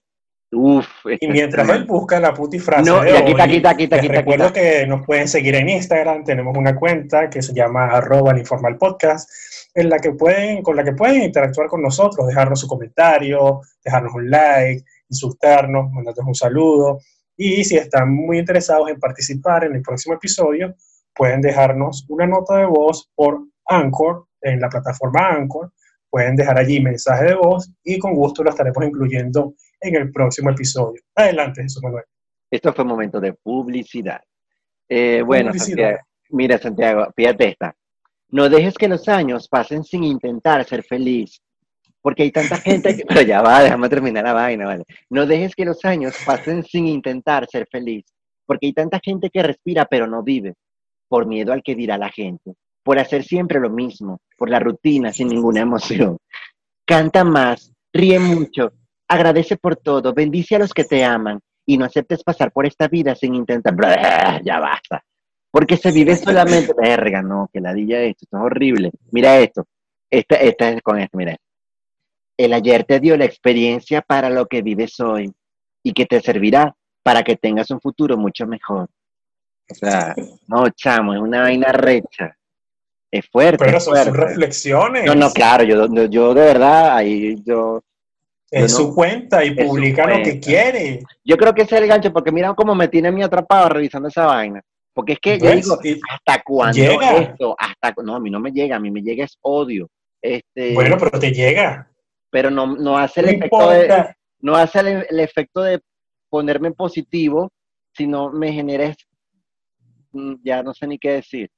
Uf. Y mientras él busca la puti frase No, de quita, hoy, quita, quita, les recuerdo que nos pueden seguir en Instagram, tenemos una cuenta que se llama arroba informal podcast, en la que pueden, con la que pueden interactuar con nosotros, dejarnos su comentario, dejarnos un like, insultarnos, mandarnos un saludo, y si están muy interesados en participar en el próximo episodio, pueden dejarnos una nota de voz por Anchor, en la plataforma Anchor, pueden dejar allí mensaje de voz y con gusto lo estaremos incluyendo en el próximo episodio. Adelante, Jesús Manuel. Esto fue un momento de publicidad. Eh, bueno, Publicidad. Santiago, mira, Santiago, fíjate esta. No dejes que los años pasen sin intentar ser feliz. Porque hay tanta gente que... Pero ya va, déjame terminar la vaina, ¿vale? No dejes que los años pasen sin intentar ser feliz. Porque hay tanta gente que respira pero no vive. Por miedo al que dirá la gente. Por hacer siempre lo mismo. Por la rutina sin ninguna emoción. Canta más, ríe mucho, agradece por todo, bendice a los que te aman y no aceptes pasar por esta vida sin intentar. Ya basta. Porque se vive solamente. Verga, no, que ladilla esto, esto es horrible. Mira esto. Esta, esta es con esto, mira. El ayer te dio la experiencia para lo que vives hoy y que te servirá para que tengas un futuro mucho mejor. O sea, no, chamo, es una vaina recha. Es fuerte. Pero es son sus fuerte. reflexiones. No, no, claro, yo, yo de verdad, ahí yo, es yo su cuenta y publica lo que quiere. yo creo que ese es el gancho, porque mira cómo me tiene a mí atrapado revisando esa vaina. Porque es que yo digo, ¿hasta cuándo Llega. esto? Hasta, no, a mí no me llega, a mí me llega es odio. Este, bueno, pero te llega. pero no, no hace el No efecto de, no hace el, el efecto de ponerme en positivo, sino me genera, mm, ya no sé ni qué decir.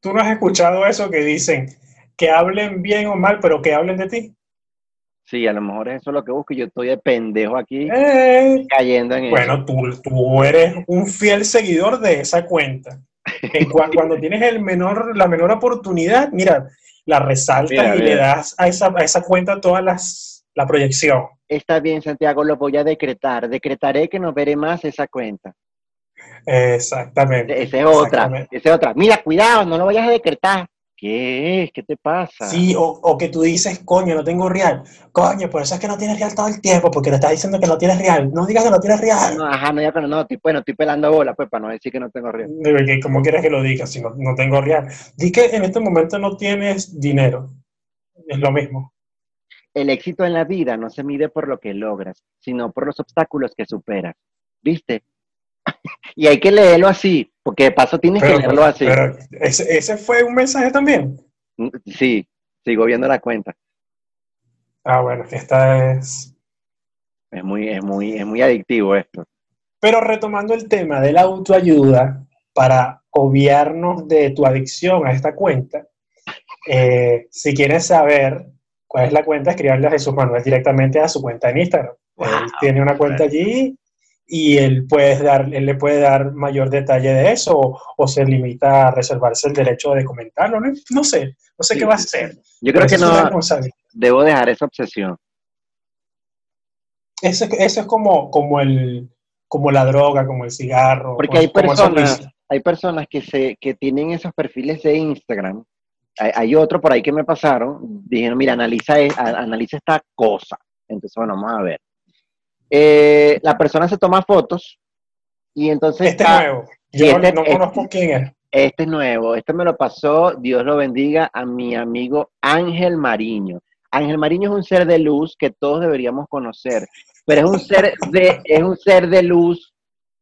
Tú no has escuchado eso que dicen que hablen bien o mal, pero que hablen de ti. Sí, a lo mejor es eso lo que busco y yo estoy de pendejo aquí Eh, cayendo en eso. Bueno, tú, tú eres un fiel seguidor de esa cuenta. En cua- cuando tienes el menor, la menor oportunidad, mira, la resaltas Mira, y mira. le das a esa, a esa cuenta toda las, la proyección. Está bien, Santiago, lo voy a decretar. Decretaré que no veré más esa cuenta. Exactamente. Esa es otra, exactamente. esa es otra. Mira, cuidado, no lo vayas a decretar. ¿Qué es? ¿Qué te pasa? Sí, o, o que tú dices, coño, no tengo real. Coño, por eso es que no tienes real todo el tiempo, porque le estás diciendo que no tienes real. No digas que no tienes real. No, ajá, no, ya, pero no, bueno, estoy pelando bola, pues, para no decir que no tengo que, ¿Cómo quieres que lo digas si no, no tengo real? Di que en este momento no tienes dinero. Es lo mismo. El éxito en la vida no se mide por lo que logras, sino por los obstáculos que superas. ¿Viste? y hay que leerlo así, porque de paso tienes que leerlo así. pero ese, ese fue un mensaje también. Sí, sigo viendo la cuenta. Ah, bueno, esta es... Es muy, es muy, es muy adictivo esto. Pero retomando el tema de la autoayuda, para obviarnos de tu adicción a esta cuenta, eh, si quieres saber cuál es la cuenta, escribanle a Jesús Manuel directamente a su cuenta en Instagram. Wow. Él tiene una cuenta allí y él, puede dar, él le puede dar mayor detalle de eso o, o se limita a reservarse el derecho de comentarlo. No, no sé, no sé Sí, qué va a hacer. Yo pero creo que no, debo dejar esa obsesión. Eso, eso es como, como, el, como la droga, como el cigarro. Porque hay como personas, hay personas que se, que tienen esos perfiles de Instagram. Hay, hay otro por ahí que me pasaron, dijeron, mira, analiza, e- analiza esta cosa. Entonces, bueno, vamos a ver. Eh, la persona se toma fotos y entonces Este está- nuevo. Yo este- no este- conozco quién es. este es nuevo, este me lo pasó, Dios lo bendiga, a mi amigo Ángel Mariño. Ángel Mariño es un ser de luz que todos deberíamos conocer, pero es un ser de, es un ser de luz,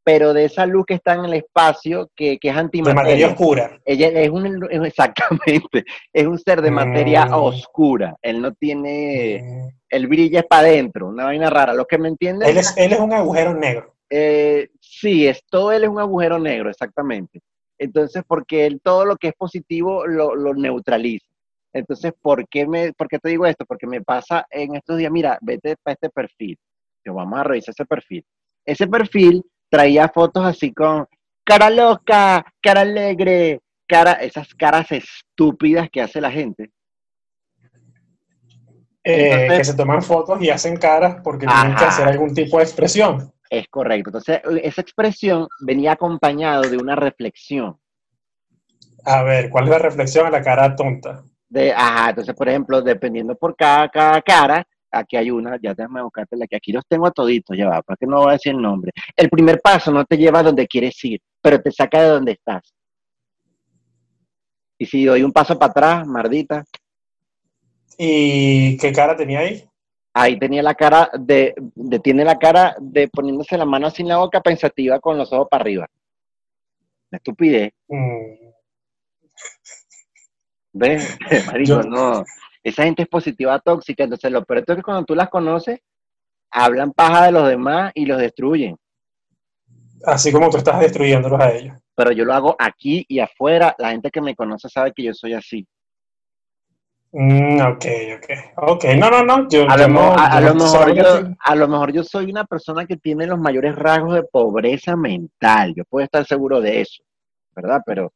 pero de esa luz que está en el espacio, que, que es De materia antimateria. oscura. Ella es un, es exactamente, es un ser de materia Mm. oscura. Él no tiene, el brillo es para adentro, una vaina rara. Los que me entienden, Él es, él es un agujero negro. eh, sí, es, todo él es un agujero negro, exactamente. Entonces, porque él todo lo que es positivo lo, lo neutraliza. Entonces, ¿por qué, me, ¿por qué te digo esto? Porque me pasa en estos días, mira, vete para este perfil. Que vamos a revisar ese perfil. ese perfil traía fotos así con cara loca, cara alegre, cara, esas caras estúpidas que hace la gente. Eh, Entonces- que se toman fotos y hacen caras porque tienen que hacer algún tipo de expresión. Es correcto. Entonces, esa expresión venía acompañado de una reflexión. A ver, ¿cuál es la reflexión a la cara tonta? De, ajá, entonces, por ejemplo, dependiendo por cada, cada cara, aquí hay una, ya déjame buscarte la que aquí los tengo a toditos, ya va, para que no voy a decir el nombre. El primer paso no te lleva a donde quieres ir, pero te saca de donde estás. Y si doy un paso para atrás, mardita, ¿Y qué cara tenía ahí? ahí tenía la cara de, de tiene la cara de poniéndose la mano así en la boca pensativa con los ojos para arriba. Una estupidez. Mm, ¿Ves? Marico, Yo- no. Esa gente es positiva tóxica, entonces lo peor es que cuando tú las conoces, hablan paja de los demás y los destruyen. así como tú estás destruyéndolos a ellos. Pero yo lo hago aquí y afuera. La gente que me conoce sabe que yo soy así. Mm, ok, ok. Ok, no, no, no. Yo, A yo lo, mo- no- a- a yo lo mejor yo, a lo mejor yo soy una persona que tiene los mayores rasgos de pobreza mental. Yo puedo estar seguro de eso, ¿verdad? Pero,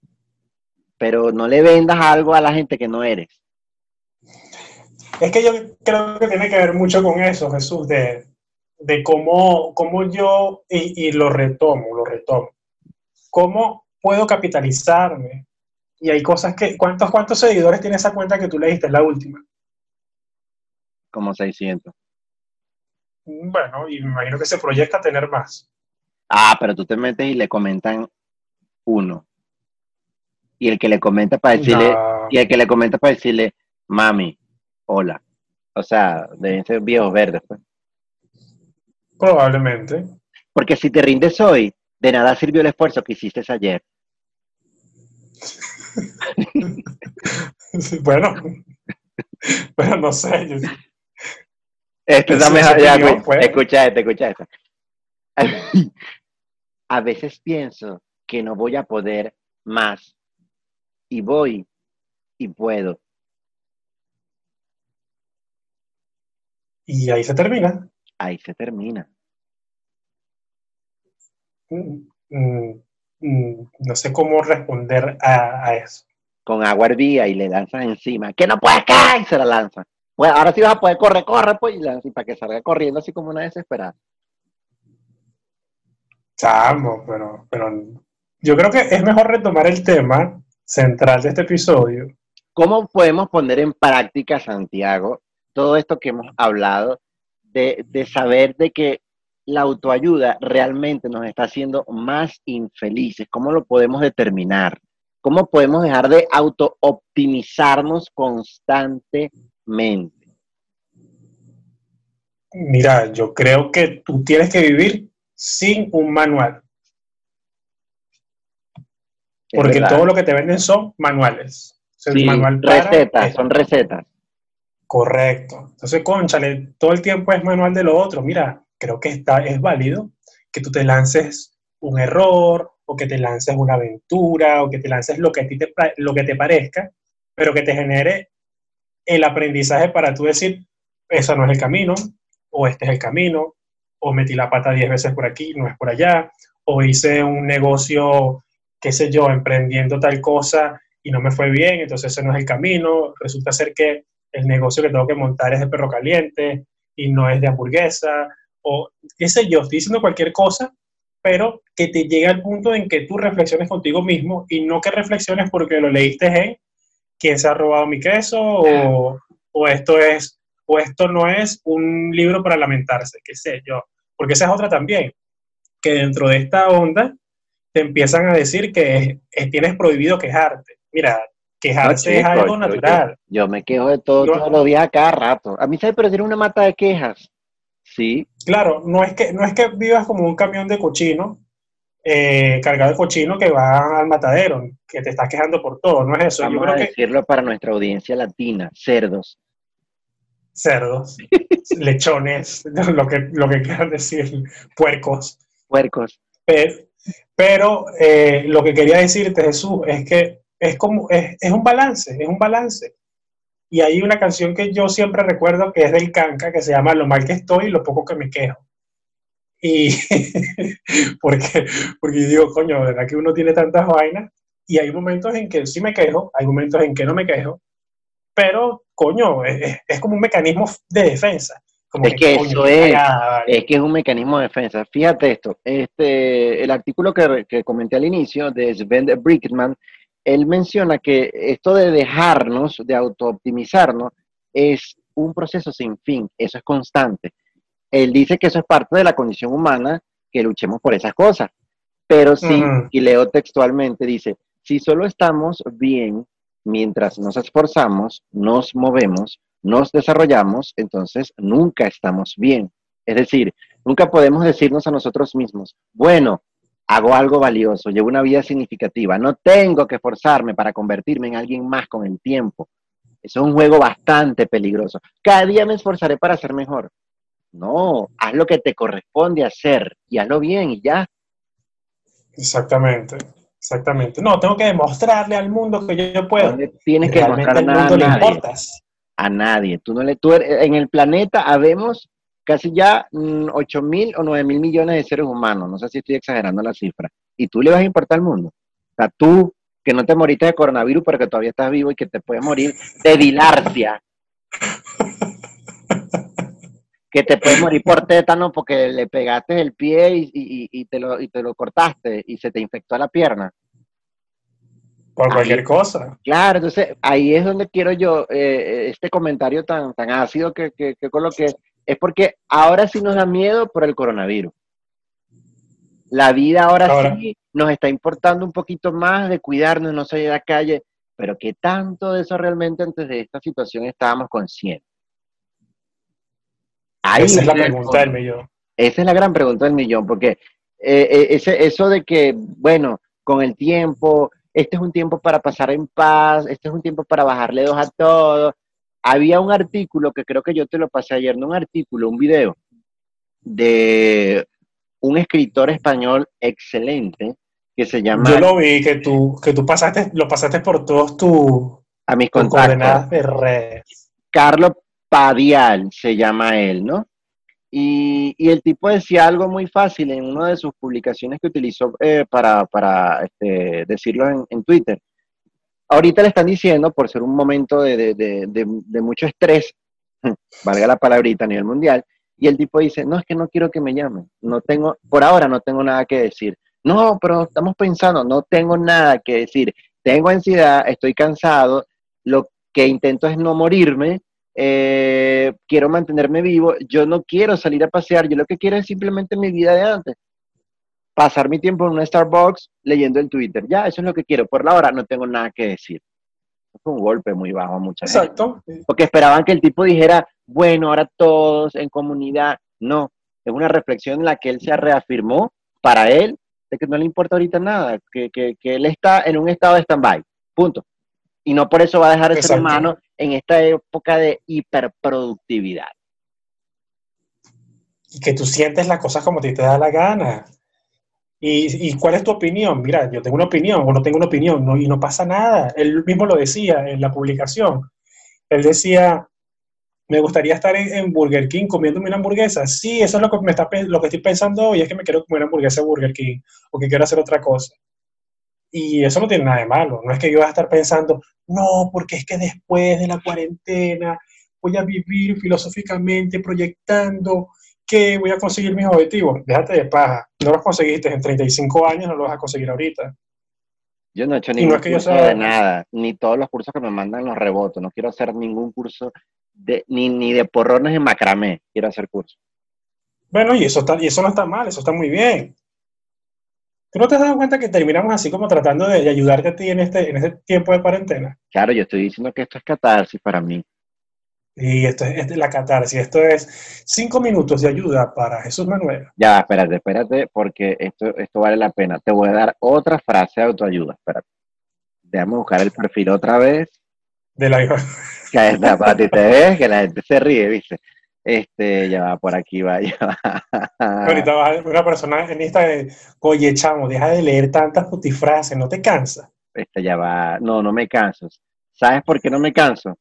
pero no le vendas algo a la gente que no eres. Es que yo creo que tiene que ver mucho con eso, Jesús, de, de cómo, cómo yo, y, y lo retomo, lo retomo, cómo puedo capitalizarme. Y hay cosas que, ¿cuántos, cuántos seguidores tiene esa cuenta que tú leíste? Es la última. Como 600. Bueno, y me imagino que se proyecta a tener más. Ah, pero tú te metes y le comentan uno. Y el que le comenta para decirle, No. y el que le comenta para decirle, mami, hola. O sea, deben ser viejos verdes, pues. Probablemente. Porque si te rindes hoy, de nada sirvió el esfuerzo que hiciste ayer. bueno, bueno, no sé. yo- Esto está es mejor, ya, opinión, güey. pues. Escucha esto, escucha esto. A veces pienso que no voy a poder más. Y voy y puedo. Y ahí se termina. Ahí se termina. Mm, mm, mm, No sé cómo responder a, a eso. Con agua hervía y le lanzas encima. ¡Que no puedes caer! Y se la lanza. Bueno, ahora sí vas a poder correr, corre, pues, y y para que salga corriendo así como una desesperada. Chamo, pero, pero yo creo que es mejor retomar el tema central de este episodio. ¿Cómo podemos poner en práctica, Santiago, todo esto que hemos hablado de, de saber de que la autoayuda realmente nos está haciendo más infelices? ¿Cómo lo podemos determinar? ¿Cómo podemos dejar de auto-optimizarnos constantemente? Mira, yo creo que tú tienes que vivir sin un manual, porque todo lo que te venden son manuales. O sea, el Sí, manual para- recetas, eh, son recetas. Correcto. Entonces, conchale, todo el tiempo es manual de lo otro. Mira, creo que está, es válido que tú te lances un error o que te lances una aventura o que te lances lo que a ti te, lo que te parezca, pero que te genere el aprendizaje para tú decir, eso no es el camino, o este es el camino, o metí la pata 10 veces por aquí, no es por allá, o hice un negocio, qué sé yo, emprendiendo tal cosa y no me fue bien, entonces ese no es el camino, resulta ser que el negocio que tengo que montar es de perro caliente y no es de hamburguesa, o qué sé yo, estoy diciendo cualquier cosa, pero que te llegue al punto en que tú reflexiones contigo mismo y no que reflexiones porque lo leíste en quién se ha robado mi queso o, o esto es o esto no es un libro para lamentarse, qué sé yo, porque esa es otra también, que dentro de esta onda te empiezan a decir que es- es- tienes prohibido quejarte. Mira, quejarse No, es algo yo- natural. Yo me quejo de todo todos los días a cada rato. A mí se me perdió una mata de quejas. Sí, Claro, no es que, no es que vivas como un camión de cochino, eh, cargado de cochino que va al matadero, que te estás quejando por todo, no es eso. Yo vamos creo a que decirlo para nuestra audiencia latina, cerdos. cerdos, lechones, lo que, lo que quieran decir, puercos. Puercos. Pero, pero, eh, lo que quería decirte, Jesús, es que es como, es, es un balance, es un balance. Y hay una canción que yo siempre recuerdo que es del Canca, que se llama Lo mal que estoy y lo poco que me quejo. Y porque, porque yo digo, coño, verdad que uno tiene tantas vainas y hay momentos en que sí me quejo, hay momentos en que no me quejo, pero, coño, es, es como un mecanismo de defensa. Como Es que coño, eso es, cagada, vale. es que es un mecanismo de defensa. Fíjate esto, este, el artículo que, que comenté al inicio de Sven Brickman, él menciona que esto de dejarnos, de autooptimizarnos, es un proceso sin fin, eso es constante. Él dice que eso es parte de la condición humana, que luchemos por esas cosas. Pero sí, y leo textualmente, dice, si solo estamos bien mientras nos esforzamos, nos movemos, nos desarrollamos, entonces nunca estamos bien. Es decir, nunca podemos decirnos a nosotros mismos, bueno, hago algo valioso, llevo una vida significativa, no tengo que esforzarme para convertirme en alguien más con el tiempo. Eso es un juego bastante peligroso. Cada día me esforzaré para ser mejor. No, haz lo que te corresponde hacer y hazlo bien y ya. Exactamente, exactamente. No, tengo que demostrarle al mundo que yo, puedo. No tienes que Realmente demostrar nada a nadie. importas. a nadie. Tú no le, tú eres- en el planeta habemos casi ya mm, 8 mil o 9 mil millones de seres humanos. No sé si estoy exagerando la cifra. Y tú le vas a importar al mundo. O sea, tú que no te moriste de coronavirus, pero que todavía estás vivo y que te puedes morir de dilarcia. que te puedes morir por tétano porque le pegaste el pie y, y- y te lo, y te lo cortaste y se te infectó la pierna. Por Ahí. cualquier cosa. Claro, entonces ahí es donde quiero yo, eh, este comentario tan, tan ácido que, que, que coloqué, es porque ahora sí nos da miedo por el coronavirus. La vida ahora, Ahora. sí nos está importando un poquito más de cuidarnos, no salir a la calle, pero ¿qué tanto de eso realmente antes de esta situación estábamos conscientes? Ahí Esa es la pregunta del millón. Esa es la gran pregunta del millón, porque eh, eh, ese, eso de que, bueno, con el tiempo, este es un tiempo para pasar en paz, este es un tiempo para bajarle dos a todo. Había un artículo que creo que yo te lo pasé ayer, no un artículo, un video de un escritor español excelente que se llama Yo lo vi que tú, que tú pasaste, lo pasaste por todos tus a mis contactos. coordenadas de redes. Carlos Padial se llama él, ¿no? Y, y el tipo decía algo muy fácil en una de sus publicaciones que utilizó eh, para, para este, decirlo en, en Twitter. Ahorita le están diciendo, por ser un momento de, mucho estrés, valga la palabrita a nivel mundial, y el tipo dice, no, es que no quiero que me llamen, no tengo, por ahora no tengo nada que decir. No, pero estamos pensando, no tengo nada que decir. Tengo ansiedad, estoy cansado, lo que intento es no morirme, eh, quiero mantenerme vivo, yo no quiero salir a pasear, yo lo que quiero es simplemente mi vida de antes. Pasar mi tiempo en una Starbucks leyendo el Twitter. Ya, eso es lo que quiero. Por la hora no tengo nada que decir. Fue un golpe muy bajo a mucha gente. Exacto. Porque esperaban que el tipo dijera, bueno, ahora todos en comunidad. No, es una reflexión en la que él se reafirmó para él de que no le importa ahorita nada, que, que, que él está en un estado de stand-by. Punto. Y no por eso va a dejar de ser Exacto. humano en esta época de hiperproductividad. Y que tú sientes las cosas como a ti te da la gana. ¿Y, cuál es tu opinión? Mira, yo tengo una opinión o no tengo una opinión y no pasa nada. Él mismo lo decía en la publicación. Él decía, me gustaría estar en, Burger King comiéndome una hamburguesa. Sí, eso es lo que, me está, lo que estoy pensando hoy, es que me quiero comer una hamburguesa de Burger King o que quiero hacer otra cosa. Y eso no tiene nada de malo. No es que yo voy a estar pensando, no, porque es que después de la cuarentena voy a vivir filosóficamente proyectando que voy a conseguir mis objetivos. Déjate de paja. No los conseguiste en 35 años, no los vas a conseguir ahorita. Yo no he hecho ningún no es que yo curso sea- de nada, ni todos los cursos que me mandan los rebotos. No quiero hacer ningún curso, de, ni, ni de porrones en macramé. Quiero hacer curso. Bueno, y eso, está, y eso no está mal, eso está muy bien. ¿Tú no te has dado cuenta que terminamos así como tratando de, de ayudarte a ti en este, en este tiempo de cuarentena? Claro, yo estoy diciendo que esto es catarsis para mí. Y esto es, esto es la catarsis, esto es cinco minutos de ayuda para Jesús Manuel. Ya, espérate, espérate, porque esto, esto vale la pena. Te voy a dar otra frase de autoayuda. Espérate. Déjame buscar el perfil otra vez. De la Que esta para ti te ves, que la gente se ríe, ¿viste? Este, ya va, por aquí va, ya va. Ahorita va una persona en esta de, oye, chamo, deja de leer tantas putifrases, ¿no te cansa? Este, ya va. No, no me canso. ¿Sabes por qué no me canso?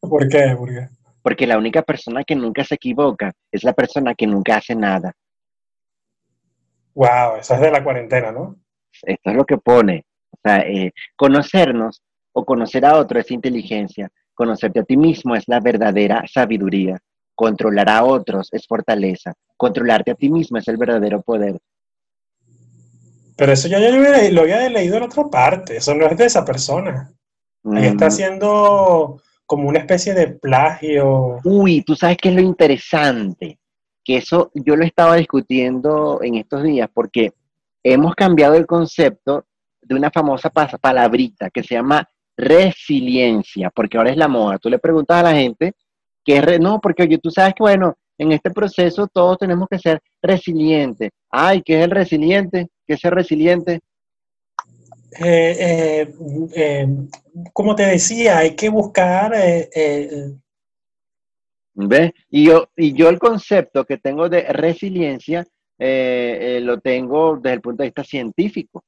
¿Por qué? ¿Por qué? Porque la única persona que nunca se equivoca es la persona que nunca hace nada. Wow, eso es de la cuarentena, ¿no? Esto es lo que pone. O sea, eh, conocernos o conocer a otro es inteligencia. Conocerte a ti mismo es la verdadera sabiduría. Controlar a otros es fortaleza. Controlarte a ti mismo es el verdadero poder. Pero eso yo ya lo había leído en otra parte. Eso no es de esa persona. Ahí está Mm. haciendo como una especie de plagio. Uy, tú sabes qué es lo interesante, que eso yo lo estaba discutiendo en estos días, porque hemos cambiado el concepto de una famosa palabrita que se llama resiliencia, porque ahora es la moda. Tú le preguntas a la gente que es, no, porque oye, tú sabes que bueno, en este proceso todos tenemos que ser resilientes. Ay, ¿qué es el resiliente? ¿Qué es ser resiliente? Eh, eh, eh, como te decía, hay que buscar eh, eh, ¿Ves? Y yo, y yo el concepto que tengo de resiliencia lo tengo desde el punto de vista científico,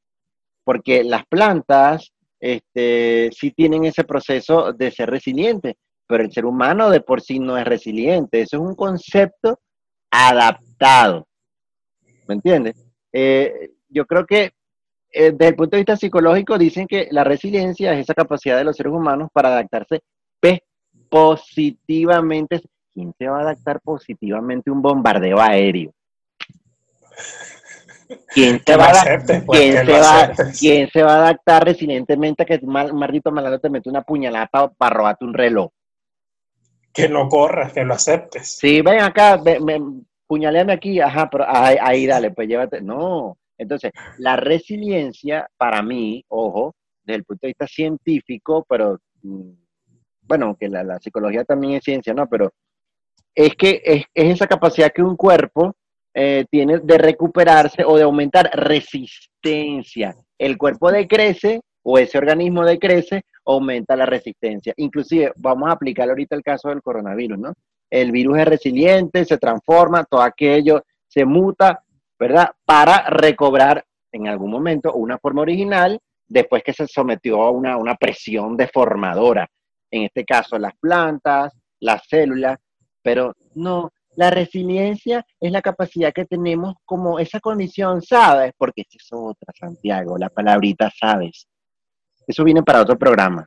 porque las plantas este, sí tienen ese proceso de ser resilientes, pero el ser humano de por sí no es resiliente. Eso es un concepto adaptado. ¿Me entiendes? Eh, yo creo que eh, desde el punto de vista psicológico dicen que la resiliencia es esa capacidad de los seres humanos para adaptarse pe- positivamente. ¿Quién se va a adaptar positivamente a un bombardeo aéreo? ¿Quién se va a, adap- aceptes, pues, quién que se lo va- aceptes. quién se va a adaptar resilientemente a que un mal- maldito malandro te mete una puñalada para robarte un reloj? Que no corras, que lo aceptes. Sí, ven acá, ve- me, puñaleame aquí, ajá, pero ahí, ahí dale, pues llévate. No. Entonces, la resiliencia, para mí, ojo, desde el punto de vista científico, pero mm, bueno, aunque la, psicología también es ciencia, ¿no? Pero es que es, es esa capacidad que un cuerpo eh, tiene de recuperarse o de aumentar resistencia. El cuerpo decrece o ese organismo decrece, aumenta la resistencia. Inclusive, vamos a aplicar ahorita el caso del coronavirus, ¿no? El virus es resiliente, se transforma, todo aquello se muta, ¿verdad? Para recobrar en algún momento una forma original después que se sometió a una, una presión deformadora. En este caso, las plantas, las células, pero no, la resiliencia es la capacidad que tenemos como esa condición, ¿sabes? Porque esa es otra, Santiago, la palabrita sabes. Eso viene para otro programa.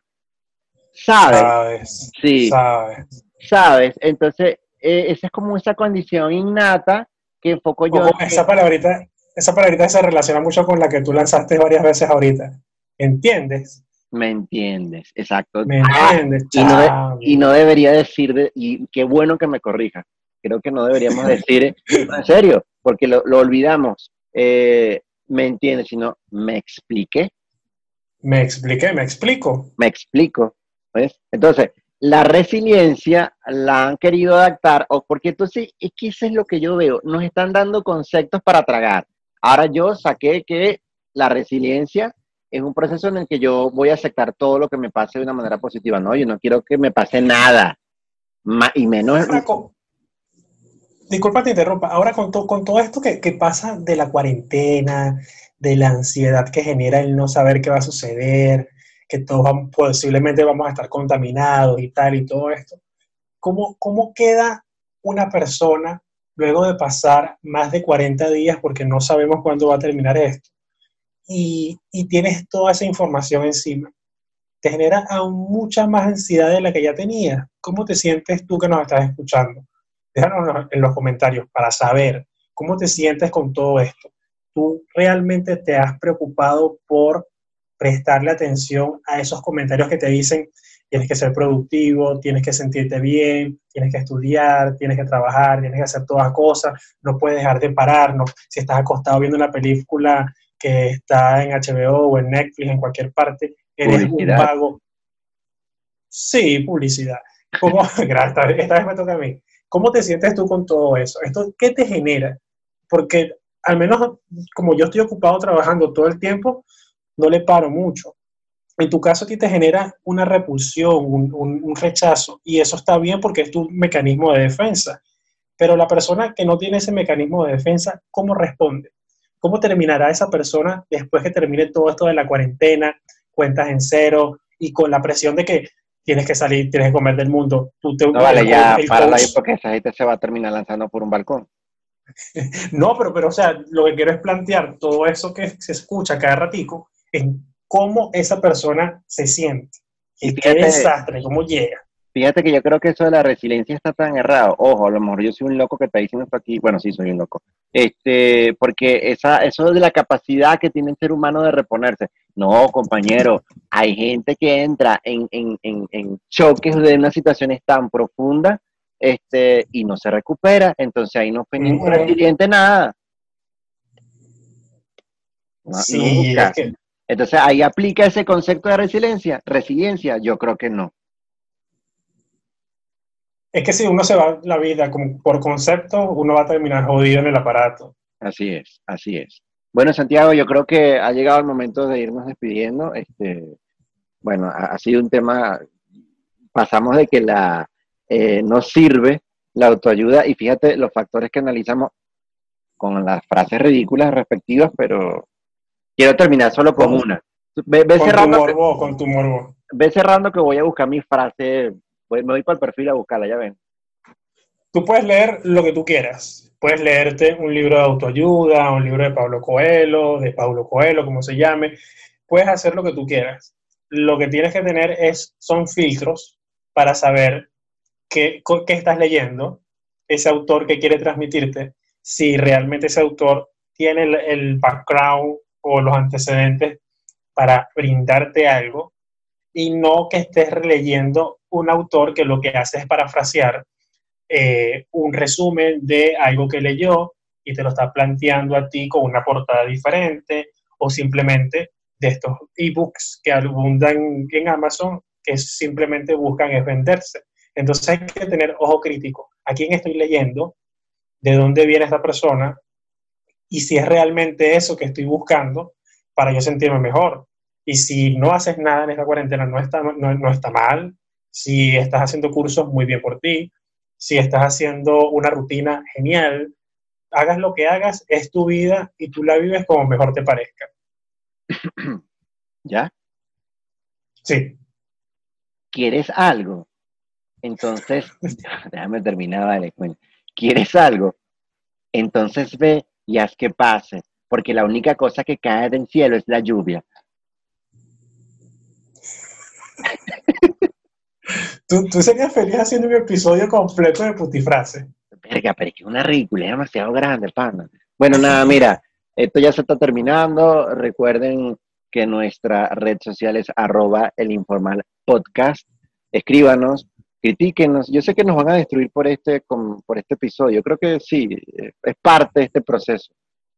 ¿Sabes? Sabes. Sí, Sabes. ¿sabes? Entonces, eh, esa es como esa condición innata que enfoco yo. Esa palabrita, esa palabrita se relaciona mucho con la que tú lanzaste varias veces ahorita. ¿Entiendes? ¿Me entiendes? Exacto. ¿Me Ah, entiendes? y no de- y no debería decir, de- y qué bueno que me corrija, creo que no deberíamos decir, en serio, porque lo, lo olvidamos, Eh, me entiendes, sino me expliqué, Me expliqué, me explico. me explico, ¿ves? Entonces, la resiliencia la han querido adaptar, o porque entonces, es que eso es lo que yo veo, nos están dando conceptos para tragar. Ahora yo saqué que la resiliencia es un proceso en el que yo voy a aceptar todo lo que me pase de una manera positiva, no, yo no quiero que me pase nada, y menos, disculpa te interrumpa. Ahora con, to- con todo esto que, que pasa de la cuarentena, de la ansiedad que genera el no saber qué va a suceder, que todos posiblemente vamos a estar contaminados y tal y todo esto, ¿cómo, cómo queda una persona luego de pasar más de 40 días porque no sabemos cuándo va a terminar esto? Y, y tienes toda esa información encima. Te genera aún mucha más ansiedad de la que ya tenías. ¿Cómo te sientes tú que nos estás escuchando? Déjanos en los comentarios para saber cómo te sientes con todo esto. ¿Tú realmente te has preocupado por prestarle atención a esos comentarios que te dicen tienes que ser productivo, tienes que sentirte bien, tienes que estudiar, tienes que trabajar, tienes que hacer todas cosas, no puedes dejar de pararnos. Si estás acostado viendo una película que está en HBO o en Netflix, en cualquier parte, eres Publicidad. un vago. Sí, publicidad. ¿Cómo? Esta vez me toca a mí. ¿Cómo te sientes tú con todo eso? ¿Esto qué te genera? Porque al menos como yo estoy ocupado trabajando todo el tiempo, no le paro mucho. En tu caso, a ti te genera una repulsión, un, un- un rechazo, y eso está bien porque es tu mecanismo de defensa. Pero la persona que no tiene ese mecanismo de defensa, ¿cómo responde? ¿Cómo terminará esa persona después que termine todo esto de la cuarentena, cuentas en cero y con la presión de que tienes que salir, tienes que comer del mundo? Tú te, no vale ya, párala ahí porque esa gente se va a terminar lanzando por un balcón. no, pero, pero, o sea, lo que quiero es plantear todo eso que se escucha cada ratico en cómo esa persona se siente. Y qué desastre, cómo llega. Fíjate que yo creo que eso de la resiliencia está tan errado. Ojo, a lo mejor yo soy un loco que está diciendo esto aquí. Bueno, sí, soy un loco. Este, porque esa, eso de la capacidad que tiene el ser humano de reponerse. No, compañero, hay gente que entra en, en, en, en choques de unas situaciones tan profundas este, y no se recupera. Entonces ahí no fue ningún resiliente nada. sí, Es que... Entonces ahí aplica ese concepto de resiliencia. Resiliencia, yo creo que no. Es que si uno se va la vida como por concepto, uno va a terminar jodido en el aparato. Así es, así es. Bueno, Santiago, yo creo que ha llegado el momento de irnos despidiendo. Este, bueno, ha, sido un tema, pasamos de que la eh, no sirve la autoayuda y fíjate los factores que analizamos con las frases ridículas respectivas, pero quiero terminar solo con, una. Ve, cerrando, tu morbo, con tu morbo. Ve cerrando que voy a buscar mi frase me voy para el perfil a buscarla, ya ven. Tú puedes leer lo que tú quieras. Puedes leerte un libro de autoayuda, un libro de Pablo Coelho, de Pablo Coelho, como se llame. Puedes hacer lo que tú quieras. Lo que tienes que tener es, son filtros para saber qué, qué estás leyendo, ese autor que quiere transmitirte, si realmente ese autor tiene el, el background o los antecedentes para brindarte algo y no que estés leyendo un autor que lo que hace es parafrasear eh, un resumen de algo que leyó y te lo está planteando a ti con una portada diferente o simplemente de estos ebooks que abundan en Amazon que simplemente buscan es venderse. Entonces hay que tener ojo crítico. ¿A quién estoy leyendo? ¿De dónde viene esta persona? Y si es realmente eso que estoy buscando para yo sentirme mejor. Y si no haces nada en esta cuarentena, no está, no, no está mal, si estás haciendo cursos, muy bien por ti. Si estás haciendo una rutina, genial. Hagas lo que hagas, es tu vida y tú la vives como mejor te parezca. ¿Ya? Sí. ¿Quieres algo? Entonces, déjame terminar, vale. ¿Quieres algo? Entonces ve y haz que pase, porque la única cosa que cae del cielo es la lluvia. ¿Tú, tú serías feliz haciendo un episodio completo de putifrase. Verga, pero es que una ridícula, es demasiado grande, pana. Bueno, nada, mira, esto ya se está terminando. Recuerden que nuestra red social es arroba el informal podcast. Escríbanos, critíquenos. Yo sé que nos van a destruir por este, por este episodio. Creo que sí, es parte de este proceso.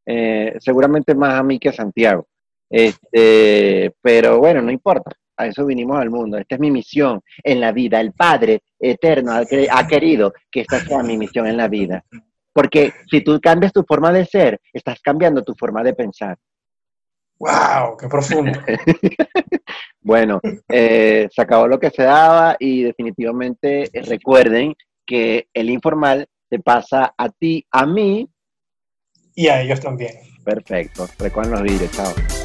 Eh, seguramente más a mí que a Santiago. Este, pero bueno, no importa a eso vinimos al mundo. Esta es mi misión en la vida. El Padre eterno ha, querido que esta sea mi misión en la vida. Porque si tú cambias tu forma de ser, estás cambiando tu forma de pensar. ¡Wow! ¡Qué profundo! bueno, eh, se acabó lo que se daba y definitivamente eh, recuerden que el informal te pasa a ti, a mí. Y a ellos también. Perfecto. Recuerden los vídeos. Chao.